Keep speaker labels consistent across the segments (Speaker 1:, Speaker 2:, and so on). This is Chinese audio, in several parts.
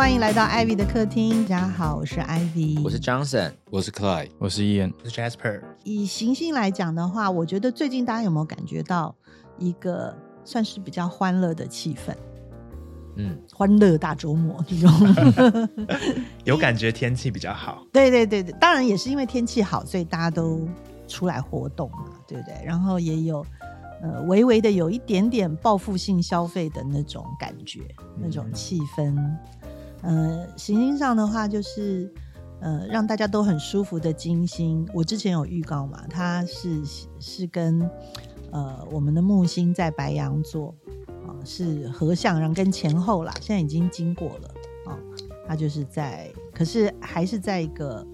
Speaker 1: 欢迎来到 Ivy 的客厅，大家好，我是 Ivy，
Speaker 2: 我是 Johnson，
Speaker 3: 我是 Clyde，
Speaker 4: 我是 Ian，
Speaker 5: 我是 Jasper。
Speaker 1: 以行星来讲的话，我觉得最近大家有没有感觉到一个算是比较欢乐的气氛？
Speaker 2: 嗯，
Speaker 1: 欢乐大周末这种，
Speaker 5: 有感觉天气比较好，
Speaker 1: 对对对对，当然也是因为天气好，所以大家都出来活动嘛，对不对？然后也有呃微微的有一点点报复性消费的那种感觉，那种气氛。呃，行星上的话就是呃让大家都很舒服的金星，我之前有预告嘛，它是是跟呃我们的木星在白羊座。啊，是合相，然后跟前后啦，现在已经经过了啊，它就是在，可是还是在一个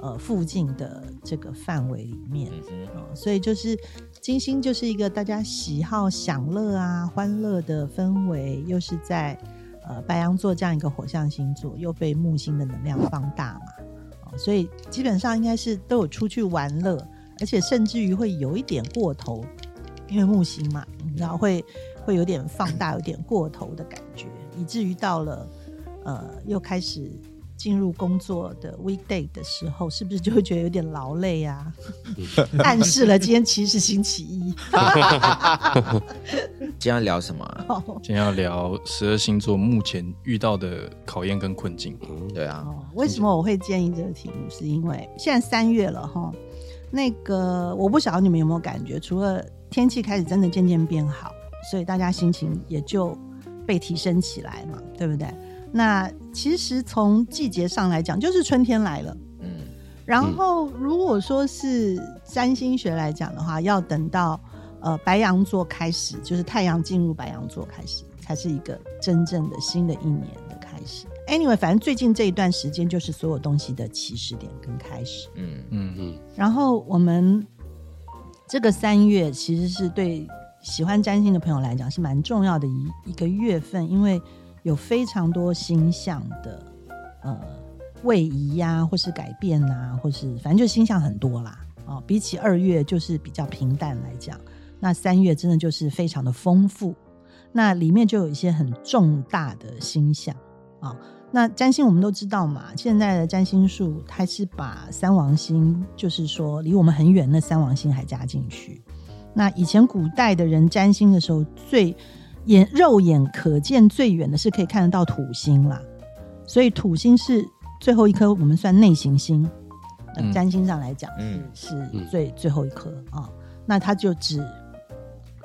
Speaker 1: 呃附近的这个范围里面啊，所以就是金星就是一个大家喜好享乐啊、欢乐的氛围，又是在呃白羊座这样一个火象星座，又被木星的能量放大嘛，哦，所以基本上应该是都有出去玩乐，而且甚至于会有一点过头，因为木星嘛，然后会。会有点放大，有点过头的感觉，以至于到了呃又开始进入工作的 weekday 的时候，是不是就会觉得有点劳累啊？暗示了今天其实是星期一。
Speaker 2: 今天要聊什么？
Speaker 4: 今天要聊十二星座目前遇到的考验跟困境。
Speaker 2: 对啊，
Speaker 1: 为什么我会建议这个题目？是因为现在三月了哈，那个我不晓得你们有没有感觉，除了天气开始真的渐渐变好。所以大家心情也就被提升起来嘛，对不对？那其实从季节上来讲，就是春天来了。嗯。然后如果说是占星学来讲的话，要等到呃白羊座开始，就是太阳进入白羊座开始，才是一个真正的新的一年的开始。Anyway，反正最近这一段时间就是所有东西的起始点跟开始。嗯嗯嗯。然后我们这个三月其实是对。喜欢占星的朋友来讲是蛮重要的一一个月份，因为有非常多星象的呃位移呀，或是改变啊，或是反正就星象很多啦。哦，比起二月就是比较平淡来讲，那三月真的就是非常的丰富。那里面就有一些很重大的星象啊。那占星我们都知道嘛，现在的占星术它是把三王星，就是说离我们很远的三王星还加进去。那以前古代的人占星的时候，最眼肉眼可见最远的是可以看得到土星啦，所以土星是最后一颗，我们算内行星。占星上来讲，嗯，是最最后一颗啊。那它就指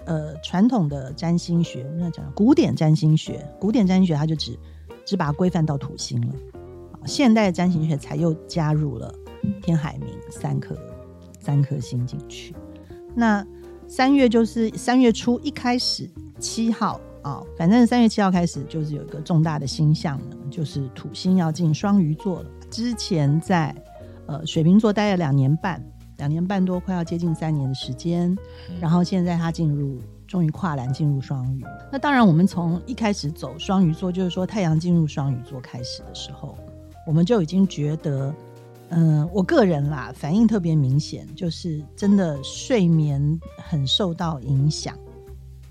Speaker 1: 呃传统的占星学，那讲古典占星学，古典占星学它就只只把它规范到土星了。现代的占星学才又加入了天海明三颗三颗星进去。那三月就是三月初一开始七号啊，反正三月七号开始就是有一个重大的星象呢，就是土星要进双鱼座了。之前在呃水瓶座待了两年半，两年半多快要接近三年的时间，然后现在他进入终于跨栏进入双鱼。那当然，我们从一开始走双鱼座，就是说太阳进入双鱼座开始的时候，我们就已经觉得。嗯，我个人啦，反应特别明显，就是真的睡眠很受到影响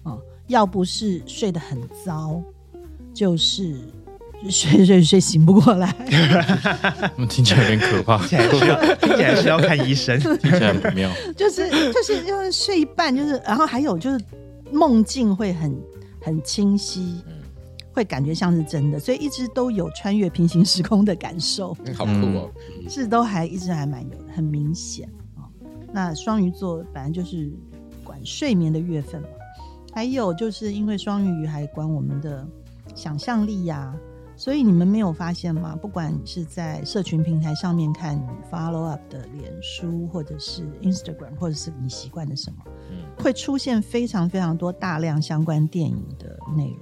Speaker 1: 哦。要不是睡得很糟，就是睡 睡睡醒不过来。
Speaker 4: 听起来有点可怕，
Speaker 5: 听起来需要听起来需要看医生，
Speaker 4: 听起来不妙。
Speaker 1: 就是就是因为睡一半，就是然后还有就是梦境会很很清晰。会感觉像是真的，所以一直都有穿越平行时空的感受。
Speaker 2: 好酷哦！
Speaker 1: 是都还一直还蛮有的，很明显啊。那双鱼座本来就是管睡眠的月份嘛，还有就是因为双鱼还管我们的想象力呀，所以你们没有发现吗？不管是在社群平台上面看 follow up 的脸书，或者是 Instagram，或者是你习惯的什么，会出现非常非常多大量相关电影的内容。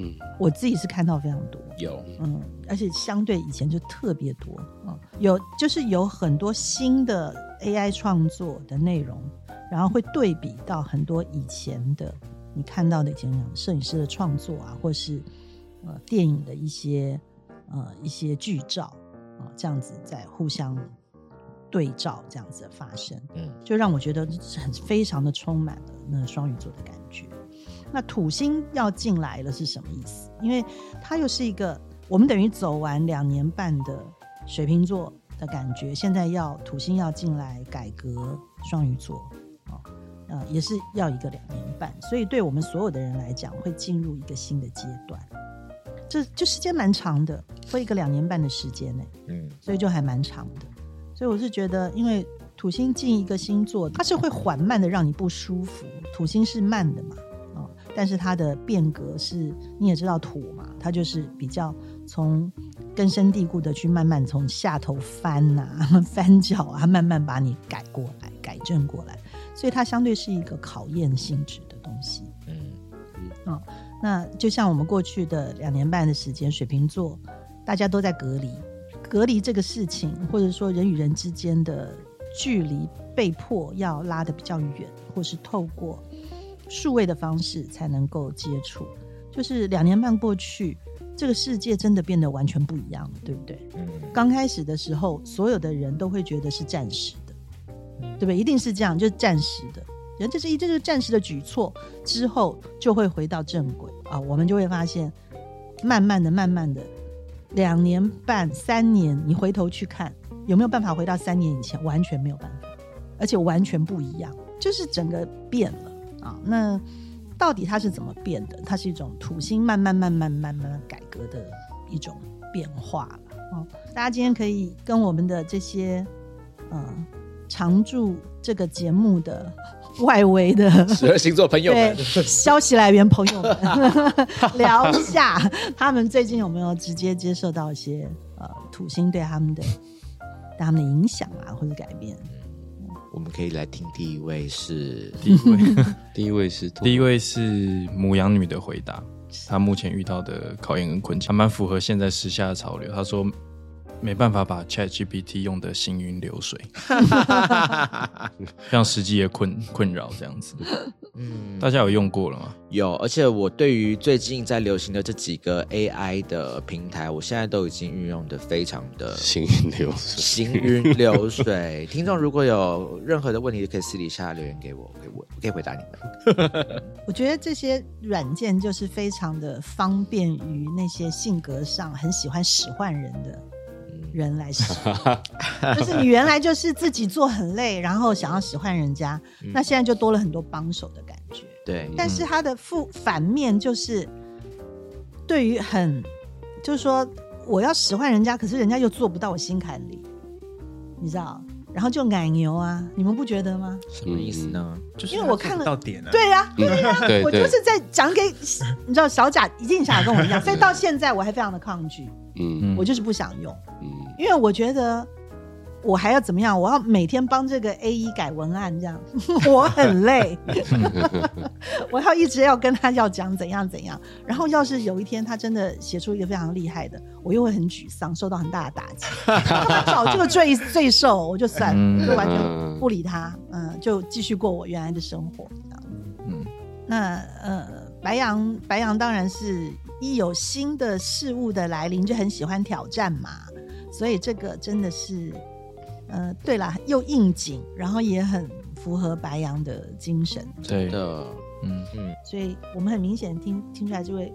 Speaker 1: 嗯，我自己是看到非常多，
Speaker 2: 有，
Speaker 1: 嗯，而且相对以前就特别多，嗯，有就是有很多新的 AI 创作的内容，然后会对比到很多以前的你看到的以前摄影师的创作啊，或是呃电影的一些呃一些剧照啊，这样子在互相对照，这样子的发生，嗯，就让我觉得很非常的充满了那双鱼座的感觉。那土星要进来了是什么意思？因为它又是一个我们等于走完两年半的水瓶座的感觉，现在要土星要进来改革双鱼座，哦，呃，也是要一个两年半，所以对我们所有的人来讲，会进入一个新的阶段。这就时间蛮长的，会一个两年半的时间呢，
Speaker 2: 嗯，
Speaker 1: 所以就还蛮长的。所以我是觉得，因为土星进一个星座，它是会缓慢的让你不舒服。土星是慢的嘛，哦，但是它的变革是，你也知道土嘛，它就是比较从根深蒂固的去慢慢从下头翻呐、翻脚啊，慢慢把你改过来、改正过来。所以它相对是一个考验性质的东西。
Speaker 2: 嗯嗯，
Speaker 1: 那就像我们过去的两年半的时间，水瓶座大家都在隔离，隔离这个事情，或者说人与人之间的距离被迫要拉得比较远，或是透过数位的方式才能够接触。就是两年半过去，这个世界真的变得完全不一样了，对不对？
Speaker 2: 嗯，
Speaker 1: 刚开始的时候，所有的人都会觉得是暂时对不对？一定是这样，就是暂时的。人这是一这就是暂时的举措，之后就会回到正轨啊。我们就会发现，慢慢的、慢慢的，两年半、三年，你回头去看，有没有办法回到三年以前？完全没有办法，而且完全不一样，就是整个变了啊。那到底它是怎么变的？它是一种土星慢慢、慢慢、慢慢改革的一种变化了。哦，大家今天可以跟我们的这些嗯常驻这个节目的 外围的
Speaker 2: 十二星座朋友
Speaker 1: 对
Speaker 2: 们，
Speaker 1: 消息来源朋友们 聊一下，他们最近有没有直接接受到一些呃土星对他们的对他们的影响啊，或者改变？
Speaker 2: 我们可以来听第一位是
Speaker 4: 第一位，
Speaker 3: 第一位是
Speaker 4: 第一位是母羊女的回答，她目前遇到的考验跟困境，还蛮符合现在时下的潮流。她说没办法把 Chat GPT 用的行云流水，让实际的困困扰这样子。
Speaker 2: 嗯，
Speaker 4: 大家有用过了吗？
Speaker 2: 有，而且我对于最近在流行的这几个 AI 的平台，我现在都已经运用的非常的
Speaker 3: 行云流水。
Speaker 2: 行云流水。听众如果有任何的问题，可以私底下留言给我，我可以我我可以回答你们。
Speaker 1: 我觉得这些软件就是非常的方便于那些性格上很喜欢使唤人的人来使。就是你原来就是自己做很累，然后想要使唤人家，那现在就多了很多帮手的感觉。
Speaker 2: 对，
Speaker 1: 但是它的负反面就是，对于很，就是说我要使唤人家，可是人家又做不到我心坎里，你知道？然后就奶牛啊，你们不觉得吗？
Speaker 2: 什么意思呢？
Speaker 5: 就是
Speaker 1: 因为我看了
Speaker 5: 到点了，
Speaker 1: 对呀、
Speaker 3: 嗯，对呀
Speaker 1: 我就是在讲给你知道小贾一定想跟我一样，所以到现在我还非常的抗拒，
Speaker 3: 嗯。
Speaker 1: 我就是不想用，
Speaker 3: 嗯。
Speaker 1: 因为我觉得我还要怎么样？我要每天帮这个 A 一改文案，这样 我很累，我要一直要跟他要讲怎样怎样。然后要是有一天他真的写出一个非常厉害的，我又会很沮丧，受到很大的打击。找这个罪罪受，我就算了，
Speaker 4: 嗯
Speaker 1: 就完全不理他，嗯，就继续过我原来的生活。
Speaker 4: 嗯，
Speaker 1: 那呃，白羊白羊当然是一有新的事物的来临就很喜欢挑战嘛，所以这个真的是，呃，对啦，又应景，然后也很符合白羊的精神，
Speaker 4: 对，
Speaker 2: 的，
Speaker 4: 嗯，
Speaker 2: 嗯，
Speaker 1: 所以我们很明显听听出来，这位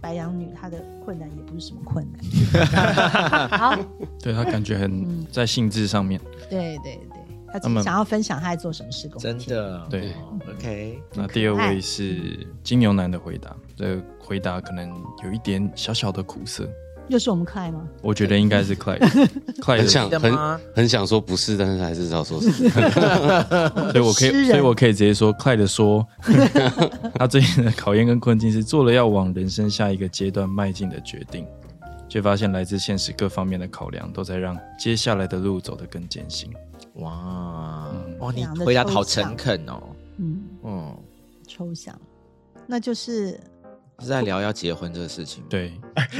Speaker 1: 白羊女她的困难也不是什么困难。好，
Speaker 4: 对她感觉很
Speaker 1: 嗯。
Speaker 4: 在性质上面。
Speaker 1: 对对对，她想要分享她在做什么事工。
Speaker 2: 真的，
Speaker 4: 对。
Speaker 2: 哦，OK，
Speaker 4: 那第二位是金牛男的回答，这个回答可能有一点小小的苦涩，
Speaker 1: 又是我们 Clay 吗？
Speaker 4: 我觉得应该是 Clyde，Clyde
Speaker 3: 很想很很想说不是，但是还是要说是。
Speaker 4: 所以我可以，所以我可以直接说，Clyde 说，他最近的考验跟困境是做了要往人生下一个阶段迈进的决定，却发现来自现实各方面的考量都在让接下来的路走得更艰辛。
Speaker 2: 哇。
Speaker 4: 嗯。
Speaker 2: 哇，你回答的好诚恳哦，
Speaker 1: 嗯，
Speaker 2: 嗯，
Speaker 1: 抽象，那就是
Speaker 2: 是在聊要结婚这个事情，，
Speaker 4: 对，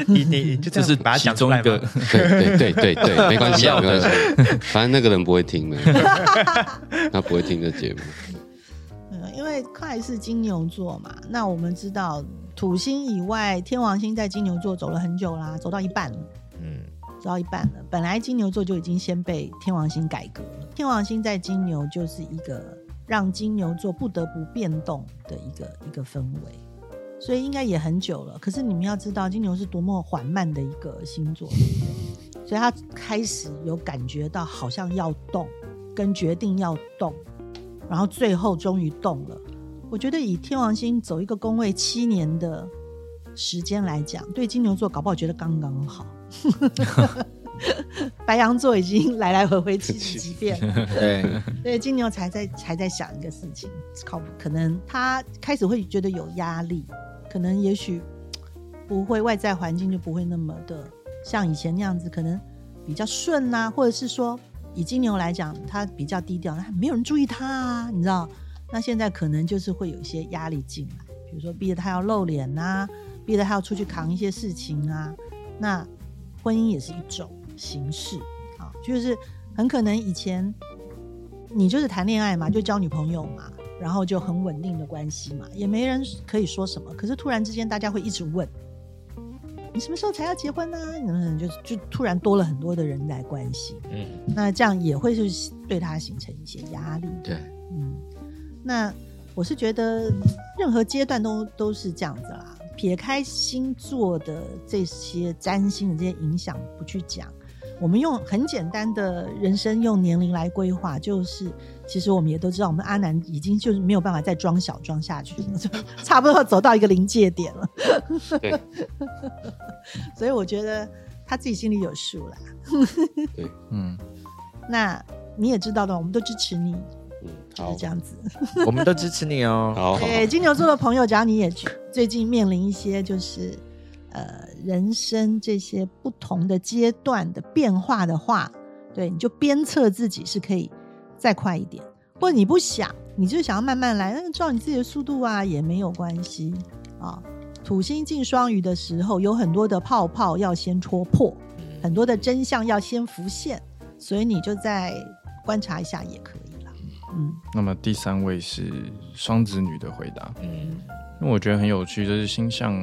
Speaker 5: 你你就
Speaker 4: 是
Speaker 5: 把它
Speaker 4: 其
Speaker 5: 讲出来
Speaker 4: 中一个
Speaker 5: 吗，
Speaker 3: 对对对对对，没关系没关系，反正那个人不会听的，他不会听这节目。
Speaker 1: 嗯，因为快是金牛座嘛，那我们知道土星以外，天王星在金牛座走了很久啦，走到一半了，
Speaker 2: 嗯，
Speaker 1: 走到一半了。本来金牛座就已经先被天王星改革了，天王星在金牛就是一个让金牛座不得不变动的一个一个氛围，所以应该也很久了。可是你们要知道，金牛是多么缓慢的一个星座？所以他开始有感觉到好像要动，跟决定要动，然后最后终于动了。我觉得以天王星走一个宫位七年的时间来讲，对金牛座搞不好觉得刚刚好。白羊座已经来来回回七十几遍了，
Speaker 2: 对，
Speaker 1: 对金牛才在才在想一个事情，靠，可能他开始会觉得有压力，可能也许不会外在环境就不会那么的像以前那样子，可能比较顺啊，或者是说以金牛来讲，他比较低调，没有人注意他啊，你知道？那现在可能就是会有一些压力进来，比如说逼着他要露脸呐、逼着他要出去扛一些事情啊，那婚姻也是一种形式啊，就是很可能以前你就是谈恋爱嘛，就交女朋友嘛，然后就很稳定的关系嘛，也没人可以说什么。可是突然之间，大家会一直问你什么时候才要结婚呢、嗯，就就突然多了很多的人来关心，
Speaker 2: 嗯，
Speaker 1: 那这样也会是对他形成一些压力。
Speaker 2: 对，
Speaker 1: 嗯，那我是觉得任何阶段都都是这样子啦。撇开星座的这些占星的这些影响不去讲，我们用很简单的人生用年龄来规划，就是其实我们也都知道，我们阿南已经就是没有办法再装小装下去了，就差不多走到一个临界点了。
Speaker 3: 对，
Speaker 1: 所以我觉得他自己心里有数啦。
Speaker 4: 嗯，
Speaker 1: 那你也知道的，我们都支持你，
Speaker 3: 嗯，好
Speaker 1: 就是这，样子。
Speaker 2: 我们都支持你哦。
Speaker 3: 好好，
Speaker 1: 对金牛座的朋友，只要你也去最近面临一些就是呃人生这些不同的阶段的变化的话，对，你就鞭策自己是可以再快一点，或者你不想，你就想要慢慢来，那照你自己的速度啊也没有关系。啊。土星进双鱼的时候，有很多的泡泡要先戳破，很多的真相要先浮现，所以你就再观察一下也可以了。嗯。
Speaker 4: 那么第三位是双子女的回答，
Speaker 2: 嗯，
Speaker 4: 因为我觉得很有趣，就是星象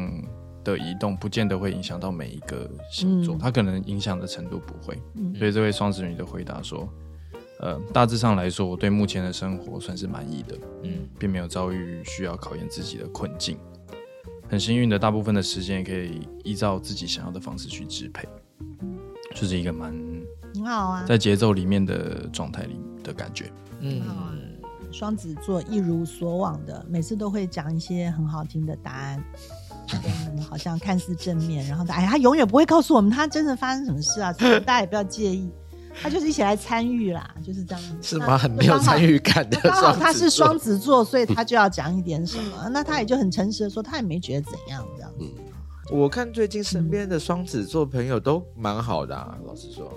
Speaker 4: 的移动不见得会影响到每一个星座，
Speaker 1: 嗯。
Speaker 4: 它可能影响的程度不会。
Speaker 1: 嗯。
Speaker 4: 所以这位双子女的回答说，呃，大致上来说，我对目前的生活算是满意的，
Speaker 2: 嗯。
Speaker 4: 并没有遭遇需要考验自己的困境。很幸运的，大部分的时间也可以依照自己想要的方式去支配，就是一个蛮
Speaker 1: 很好啊，
Speaker 4: 在节奏里面的状态里的感觉。
Speaker 2: 嗯。
Speaker 1: 双子座一如所往的，每次都会讲一些很好听的答案，嗯，好像看似正面，然后他哎，他永远不会告诉我们他真的发生什么事啊，所以大家也不要介意，他就是一起来参与啦，就是这样子。
Speaker 2: 是吗？很没有参与感的
Speaker 1: 那。刚好他是双子座，所以他就要讲一点什么，那他也就很诚实的说，他也没觉得怎样这样子。
Speaker 2: 我看最近身边的双子座朋友都蛮好的、啊，老实说，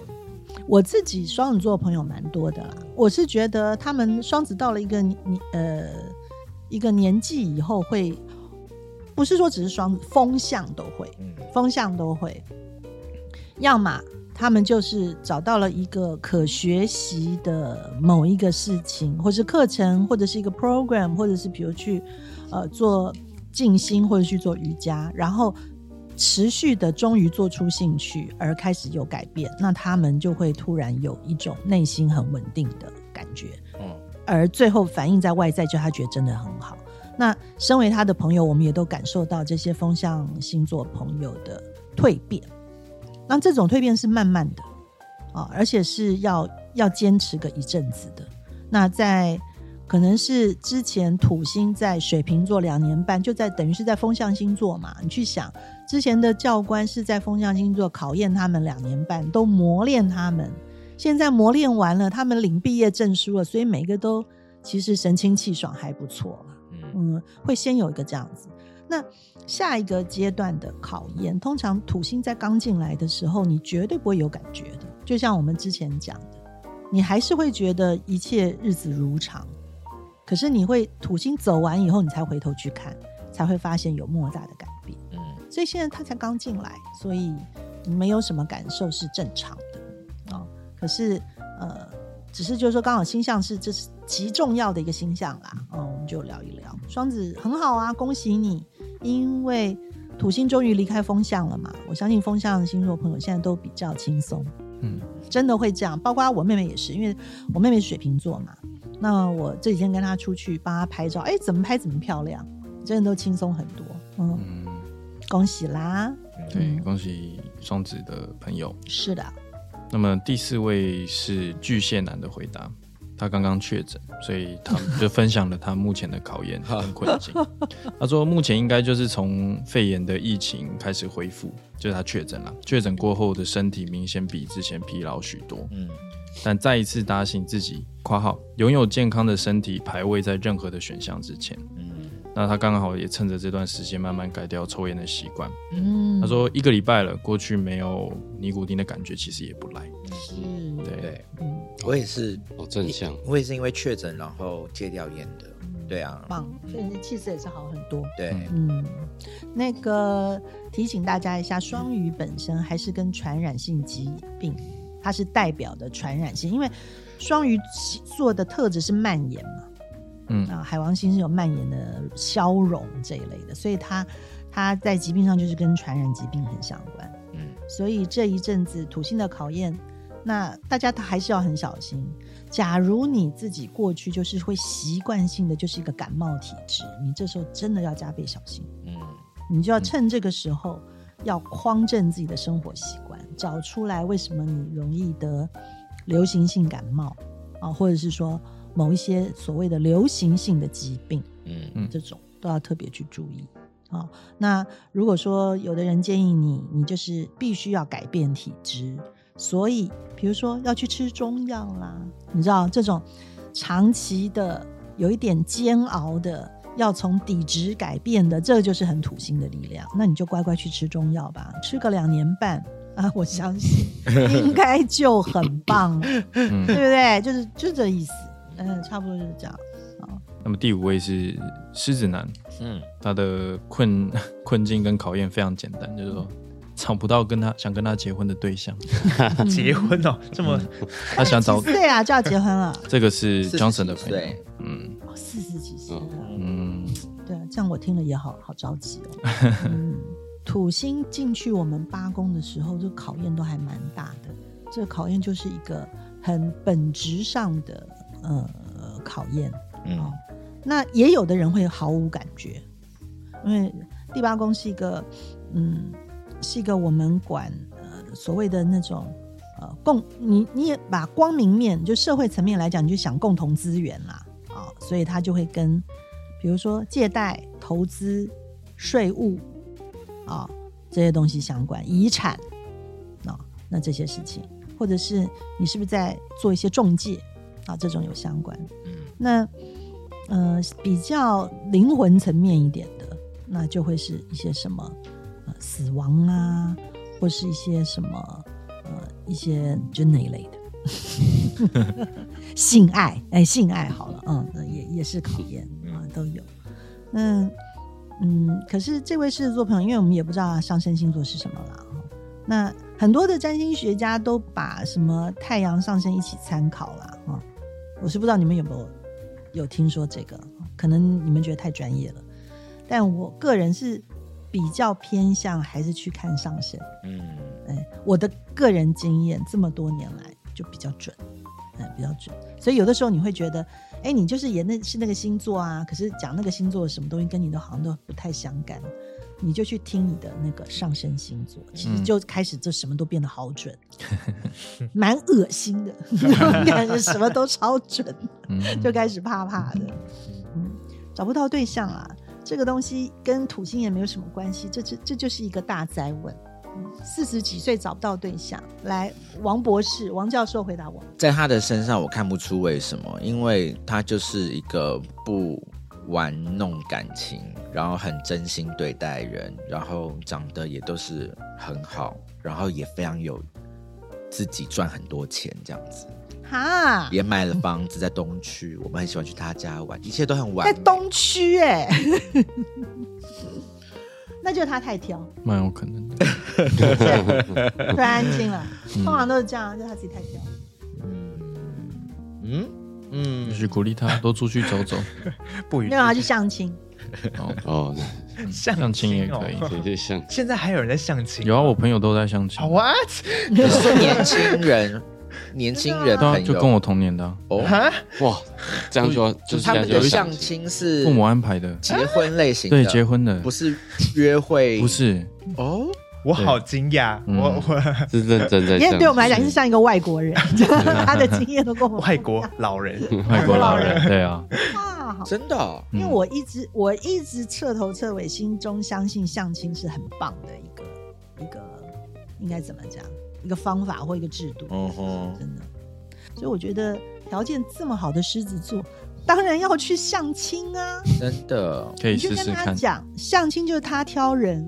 Speaker 1: 我自己双子座朋友蛮多的啦，我是觉得他们双子到了一个年呃一个年纪以后会，不是说只是双子，风向都会，
Speaker 2: 嗯。
Speaker 1: 风向都会，要么他们就是找到了一个可学习的某一个事情，或是课程，或者是一个 program，或者是比如去呃做静心，或者去做瑜伽，然后持续的终于做出兴趣，而开始有改变，那他们就会突然有一种内心很稳定的感觉，
Speaker 2: 嗯
Speaker 1: 而最后反映在外在，就他觉得真的很好。那身为他的朋友，我们也都感受到这些风象星座朋友的蜕变。那这种蜕变是慢慢的啊，而且是要要坚持个一阵子的。那在可能是之前土星在水瓶座两年半，就在等于是在风象星座嘛。你去想，之前的教官是在风象星座考验他们两年半，都磨练他们。现在磨练完了，他们领毕业证书了，所以每个都其实神清气爽，还不错了。
Speaker 2: 嗯
Speaker 1: 嗯，会先有一个这样子。那下一个阶段的考验，通常土星在刚进来的时候，你绝对不会有感觉的。就像我们之前讲的，你还是会觉得一切日子如常。可是你会土星走完以后，你才回头去看，才会发现有莫大的改变。
Speaker 2: 嗯
Speaker 1: 所以现在他才刚进来，所以没有什么感受是正常的哦。可是呃，只是就是说刚好星象是这是极重要的一个星象啦，嗯，我们就聊一聊。双子很好啊，恭喜你，因为土星终于离开风象了嘛。我相信风象星座朋友现在都比较轻松，
Speaker 4: 嗯，
Speaker 1: 真的会这样。包括我妹妹也是，因为我妹妹是水瓶座嘛。那我这几天跟她出去帮她拍照，哎，怎么拍怎么漂亮，真的都轻松很多。嗯，
Speaker 4: 嗯，
Speaker 1: 恭喜啦！
Speaker 4: 对，
Speaker 1: 嗯
Speaker 4: 恭喜双子的朋友。
Speaker 1: 是的，
Speaker 4: 那么第四位是巨蟹男的回答，他刚刚确诊，所以他就分享了他目前的考验跟困境。他说，目前应该就是从肺炎的疫情开始恢复，就是他确诊了。确诊过后的身体明显比之前疲劳许多，
Speaker 2: 嗯
Speaker 4: 但再一次打醒自己（括号拥有健康的身体排位在任何的选项之前）。
Speaker 2: 嗯
Speaker 4: 那他刚好也趁着这段时间慢慢改掉抽烟的习惯。
Speaker 1: 嗯，
Speaker 4: 他说一个礼拜了，过去没有尼古丁的感觉，其实也不赖。
Speaker 1: 是，
Speaker 4: 对，
Speaker 2: 对，
Speaker 1: 嗯，
Speaker 2: 我也是，
Speaker 3: 好正向，
Speaker 2: 我也是因为确诊然后戒掉烟的。对啊，
Speaker 1: 棒，所以你的气色也是好很多。
Speaker 2: 对，
Speaker 1: 嗯，那个提醒大家一下，双鱼本身还是跟传染性疾病，它是代表的传染性，因为双鱼座的特质是蔓延嘛，
Speaker 4: 嗯
Speaker 1: 啊，海王星是有蔓延的消融这一类的，所以它它在疾病上就是跟传染疾病很相关。
Speaker 2: 嗯
Speaker 1: 所以这一阵子土星的考验，那大家还是要很小心。假如你自己过去就是会习惯性的就是一个感冒体质，你这时候真的要加倍小心。
Speaker 2: 嗯
Speaker 1: 你就要趁这个时候要匡正自己的生活习惯，找出来为什么你容易得流行性感冒啊，或者是说某一些所谓的流行性的疾病，
Speaker 2: 嗯
Speaker 4: 嗯
Speaker 1: 这种都要特别去注意。啊，那如果说有的人建议你，你就是必须要改变体质，所以比如说要去吃中药啦，你知道这种长期的有一点煎熬的，要从底质改变的，这就是很土星的力量。那你就乖乖去吃中药吧，吃个两年半啊，我相信 应该就很棒了，
Speaker 4: 嗯
Speaker 1: 对不对？就是就这意思，嗯，差不多就是这样。
Speaker 4: 那么第五位是狮子男，
Speaker 2: 嗯
Speaker 4: 他的困 困境跟考验非常简单，就是说找不到跟他想跟他结婚的对象，
Speaker 5: 结婚哦，这么
Speaker 4: 他想找
Speaker 1: 几岁啊就要结婚了？
Speaker 4: 这个是
Speaker 2: 40
Speaker 4: Johnson 的朋友，嗯
Speaker 1: 哦，四十几岁了。
Speaker 4: 嗯，
Speaker 1: 对啊，这样我听了也好好着急哦。嗯，土星进去我们八宫的时候，这考验都还蛮大的。这个考验就是一个很本质上的呃考验哦
Speaker 2: 嗯。
Speaker 1: 那也有的人会毫无感觉，因为第八宫是一个嗯，是一个我们管呃所谓的那种呃共，你你也把光明面就社会层面来讲，你就想共同资源啦啊、所以他就会跟比如说借贷、投资、税务啊、这些东西相关，遗产啊、那这些事情，或者是你是不是在做一些中介啊，这种有相关。
Speaker 2: 嗯
Speaker 1: 那呃比较灵魂层面一点的，那就会是一些什么呃死亡啊，或是一些什么呃一些就那一类的 性爱，哎，性爱好了，嗯，那也也是考验啊，都有。那嗯，可是这位狮子座朋友，因为我们也不知道上升星座是什么啦，那很多的占星学家都把什么太阳上升一起参考啦，哈。我是不知道你们有没有有听说这个，可能你们觉得太专业了，但我个人是比较偏向还是去看上身。
Speaker 2: 嗯
Speaker 1: 哎，我的个人经验这么多年来就比较准，哎，比较准。所以有的时候你会觉得，哎，你就是演那是那个星座啊，可是讲那个星座什么东西跟你都好像都不太相干，你就去听你的那个上升星座，其实就开始这什么都变得好准，蛮恶心的，感觉什么都超准，
Speaker 4: 嗯。
Speaker 1: 就开始怕怕的，嗯，找不到对象啊，这个东西跟土星也没有什么关系，这这这就是一个大灾问。四十几岁找不到对象，来，王博士、王教授回答我。
Speaker 2: 在他的身上我看不出为什么，因为他就是一个不玩弄感情，然后很真心对待人，然后长得也都是很好，然后也非常有自己赚很多钱这样子，
Speaker 1: 哈，
Speaker 2: 也买了房子在东区，我们很喜欢去他家玩，一切都很完美。
Speaker 1: 在东区哎、那就是他太挑，
Speaker 4: 蛮有可能的。
Speaker 1: 突然安静了。通常都是这样，就是他自己太挑。
Speaker 2: 嗯嗯
Speaker 4: 去鼓励他多出去走走，
Speaker 5: 不予
Speaker 1: 没有他去相亲，
Speaker 4: 哦，
Speaker 3: 哦，
Speaker 5: 相
Speaker 4: 相亲也可以。
Speaker 5: 哦
Speaker 3: 对对，像
Speaker 5: 现在还有人在相亲？
Speaker 4: 有啊，我朋友都在相亲。
Speaker 5: 啊。，what？
Speaker 2: 你是说年轻人 年轻人朋友，
Speaker 4: 就跟我同年的。啊、
Speaker 2: 哦，
Speaker 5: 哈，
Speaker 3: 哇，这样说就是
Speaker 2: 他们的相
Speaker 3: 相亲，
Speaker 2: 亲是
Speaker 4: 父母安排的，
Speaker 2: 结婚类型的，
Speaker 4: 对，结婚的，
Speaker 2: 不是约会，
Speaker 4: 不是，
Speaker 2: 哦，
Speaker 5: 我好惊讶，
Speaker 4: 嗯。
Speaker 5: 我我
Speaker 3: 是认真在
Speaker 1: 因为
Speaker 3: 相
Speaker 1: 对我们来讲
Speaker 3: 亲
Speaker 1: 是像一个外国人，他的经验都跟我们
Speaker 5: 外国老人，
Speaker 4: 外国老人，对啊，
Speaker 1: 啊，好。
Speaker 2: 真的
Speaker 1: 因为我一直我一直彻头彻尾心中相信相亲是很棒的一个一个应该怎么讲？一个方法或一个制度，
Speaker 2: 嗯哼，
Speaker 1: 真的。所以我觉得条件这么好的狮子座，当然要去相亲啊！
Speaker 2: 真的，
Speaker 4: 可以
Speaker 1: 你就跟
Speaker 4: 试试看。
Speaker 1: 他讲，相亲就是他挑人，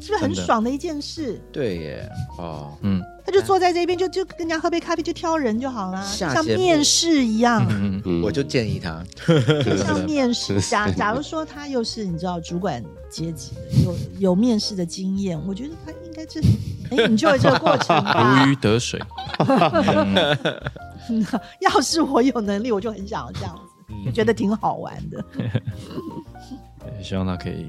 Speaker 1: 是不是很爽的一件事？
Speaker 2: 对耶，哦，
Speaker 4: 嗯
Speaker 1: 他就坐在这边，就就跟人家喝杯咖啡，就挑人就好啦，像面试一样。
Speaker 4: 嗯，
Speaker 3: 嗯
Speaker 2: 我就建议他，就
Speaker 1: 像面试，
Speaker 3: 是
Speaker 1: 假假如说他又是你知道主管阶级的，有有面试的经验，我觉得他应该是哎 enjoy 这个过程吧
Speaker 4: 如。鱼得水。嗯
Speaker 1: 要是我有能力，我就很想要这样子，
Speaker 2: 嗯
Speaker 1: 就觉得挺好玩的。
Speaker 4: 也希望他可以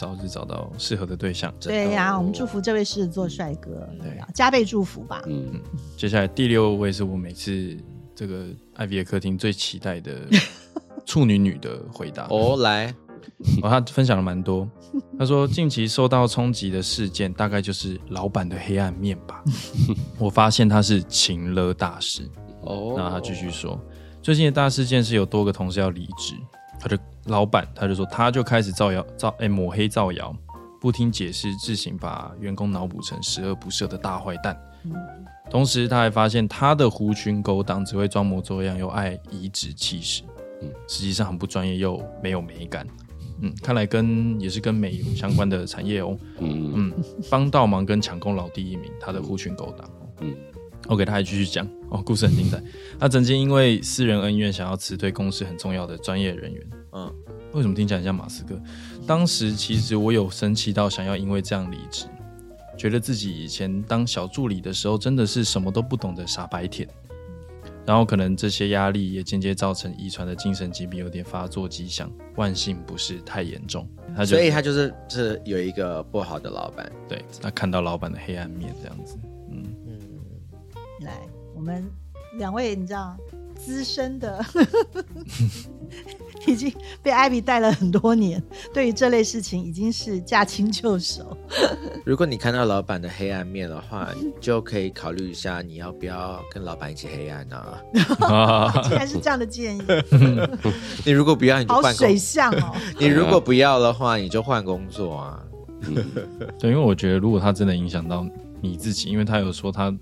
Speaker 4: 早日找到适合的对象。
Speaker 1: 对呀、
Speaker 2: 哦
Speaker 1: 我们祝福这位狮子座帅哥，
Speaker 4: 对
Speaker 1: 啊加倍祝福吧。
Speaker 3: 嗯，
Speaker 4: 接下来第六位是我每次这个艾比的客厅最期待的 处女女的回答。
Speaker 2: 哦，来，
Speaker 4: 哦，他分享了蛮多。他说，近期受到冲击的事件，大概就是老板的黑暗面吧。我发现他是情勒大师。
Speaker 2: 哦，
Speaker 4: 那他继续说，最近的大事件是有多个同事要离职，他的老板他就说，他就开始造谣造哎、抹黑造谣，不听解释，自行把员工脑补成十恶不赦的大坏蛋。同时，他还发现他的狐群狗党只会装模作样，又爱颐指气使，嗯，实际上很不专业又没有美感。嗯，看来跟也是跟美有相关的产业哦。
Speaker 3: 嗯
Speaker 4: 嗯，帮倒忙跟抢功劳第一名，他的狐群狗党哦。
Speaker 3: 嗯
Speaker 4: OK，他还继续讲哦，故事很精彩。他曾经因为私人恩怨，想要辞退公司很重要的专业人员。
Speaker 2: 嗯，
Speaker 4: 为什么听起来很像马斯克？当时其实我有生气到想要因为这样离职，觉得自己以前当小助理的时候真的是什么都不懂的傻白甜。然后可能这些压力也间接造成遗传的精神疾病有点发作迹象，万幸不是太严重。他就
Speaker 2: 所以他就是是有一个不好的老板，
Speaker 4: 对他看到老板的黑暗面这样子，嗯，
Speaker 2: 嗯，
Speaker 1: 来，我们两位你知道资深的，已经被艾比带了很多年，对于这类事情已经是驾轻就熟。
Speaker 2: 如果你看到老板的黑暗面的话，你就可以考虑一下，你要不要跟老板一起黑暗啊？
Speaker 4: 啊
Speaker 1: 竟然是这样的建议，
Speaker 2: 你如果不要，你就
Speaker 1: 好
Speaker 2: 换
Speaker 1: 水象哦。
Speaker 2: 你如果不要的话，你就换工作啊。
Speaker 4: 对，因为我觉得如果他真的影响到你自己，因为他有说他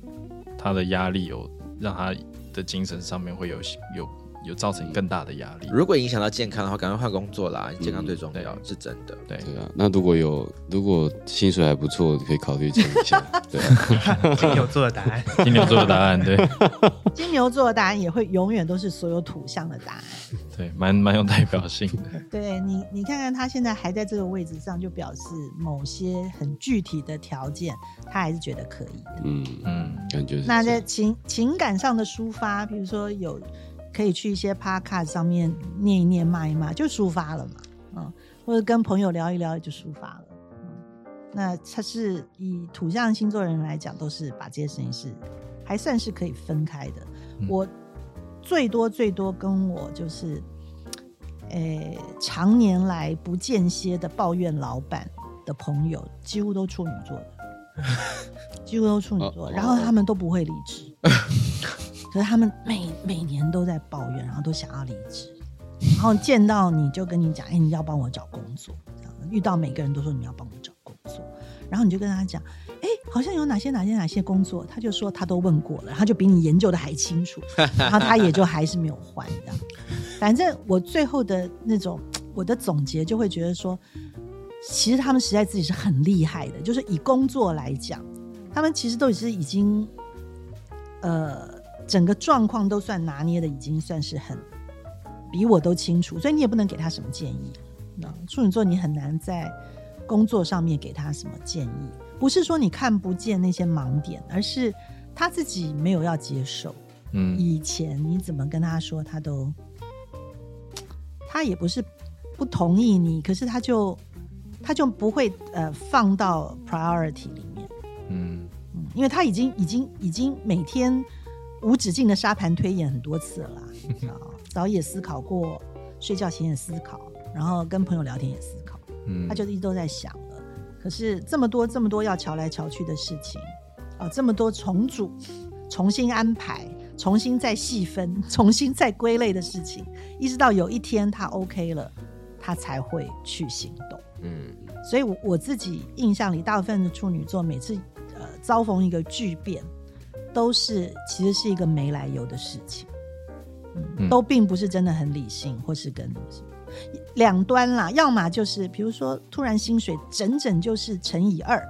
Speaker 4: 他的压力有让他的精神上面会有有有造成更大的压力。
Speaker 2: 如果影响到健康的话，赶快换工作啦，健康最重要，是真的。
Speaker 4: 对，
Speaker 3: 对啊，那如果有如果薪水还不错，可以考虑签一下。对啊，
Speaker 5: 金牛座的答案，
Speaker 4: 金牛座的答案，对
Speaker 1: 金牛座的答案也会永远都是所有土象的答案。
Speaker 4: 对，蛮蛮有代表性的。
Speaker 1: 对你，你看看他现在还在这个位置上，就表示某些很具体的条件，他还是觉得可以的。
Speaker 3: 嗯
Speaker 4: 嗯，
Speaker 3: 感觉是
Speaker 1: 那在情情感上的抒发，比如说有可以去一些 podcast 上面念一念、骂一骂，就抒发了嘛，嗯，或者跟朋友聊一聊就抒发了。嗯，那他是以土象星座人来讲，都是把这些事情是还算是可以分开的。
Speaker 4: 嗯
Speaker 1: 我最多最多跟我就是，诶、常年来不间歇的抱怨老板的朋友，几乎都处女座的，几乎都处女座，
Speaker 3: 哦
Speaker 1: 然后他们都不会离职，可是他们每每年都在抱怨，然后都想要离职，然后见到你就跟你讲，哎、你要帮我找工作，遇到每个人都说你要帮我找工作，然后你就跟他讲，哎、好像有哪些哪些哪些工作，他就说他都问过了，他就比你研究的还清楚，然后他也就还是没有换这样。反正我最后的那种我的总结就会觉得说，其实他们实在自己是很厉害的，就是以工作来讲，他们其实都是已经呃整个状况都算拿捏的，已经算是很比我都清楚，所以你也不能给他什么建议。那处女座你很难在工作上面给他什么建议，不是说你看不见那些盲点，而是他自己没有要接受。
Speaker 4: 嗯
Speaker 1: 以前你怎么跟他说，他都他也不是不同意你，可是他就他就不会呃放到 priority 里面，
Speaker 4: 嗯
Speaker 1: 嗯，因为他已经已经已经每天无止境的沙盘推演很多次了，啊，早也思考过，睡觉前也思考，然后跟朋友聊天也思考，
Speaker 4: 嗯
Speaker 1: 他就一直都在想了。可是这么多这么多要瞧来瞧去的事情，啊，这么多重组、重新安排、重新再细分、重新再归类的事情，一直到有一天他 OK 了，他才会去行动。
Speaker 3: 嗯，
Speaker 1: 所以我，我自己印象里，大部分的处女座每次呃遭逢一个巨变，都是其实是一个没来由的事情，嗯，
Speaker 4: 嗯
Speaker 1: 都并不是真的很理性，或是跟两端啦，要么就是比如说突然薪水整整就是乘以二，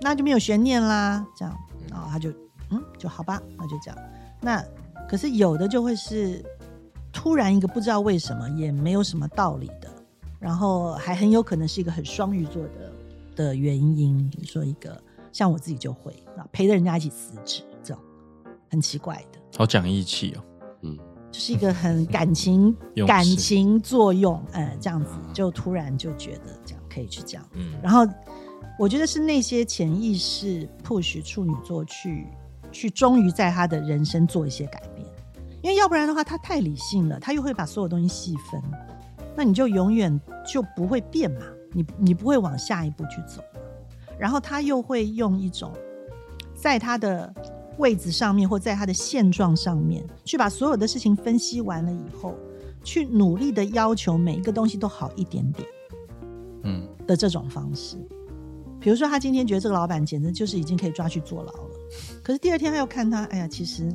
Speaker 1: 那就没有悬念啦，这样，然后他就嗯就好吧，那就这样。那可是有的就会是突然一个不知道为什么，也没有什么道理的。然后还很有可能是一个很双鱼座的的原因，比如说一个像我自己就会啊陪着人家一起辞职这种很奇怪的，
Speaker 4: 好讲义气哦，
Speaker 3: 嗯，
Speaker 1: 就是一个很感情 感情作用，呃，这样子就突然就觉得这样可以去这样，
Speaker 2: 嗯。
Speaker 1: 然后我觉得是那些潜意识 push 处女座去去终于在他的人生做一些改变，因为要不然的话他太理性了，他又会把所有东西细分，那你就永远就不会变嘛，你你不会往下一步去走。嘛，然后他又会用一种在他的位置上面或在他的现状上面去把所有的事情分析完了以后，去努力的要求每一个东西都好一点点。
Speaker 4: 嗯
Speaker 1: 的这种方式。比如说，他今天觉得这个老板简直就是已经可以抓去坐牢了，可是第二天他又看他，哎呀，其实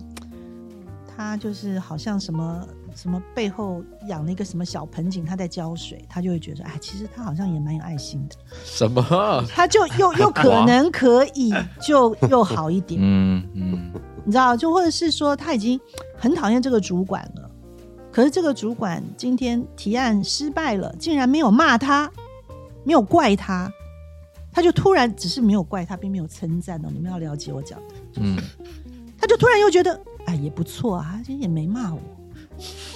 Speaker 1: 他就是好像什么什么背后养了一个什么小盆景，他在浇水，他就会觉得，哎，其实他好像也蛮有爱心的，
Speaker 2: 什么？
Speaker 1: 他就又又 可能可以就又好一点。
Speaker 4: 嗯嗯
Speaker 1: 你知道，就或者是说他已经很讨厌这个主管了，可是这个主管今天提案失败了，竟然没有骂他，没有怪他，他就突然只是没有怪他，并没有称赞哦。你们要了解我讲的，
Speaker 4: 嗯，
Speaker 1: 他就突然又觉得，哎，也不错啊，他今天也没骂我，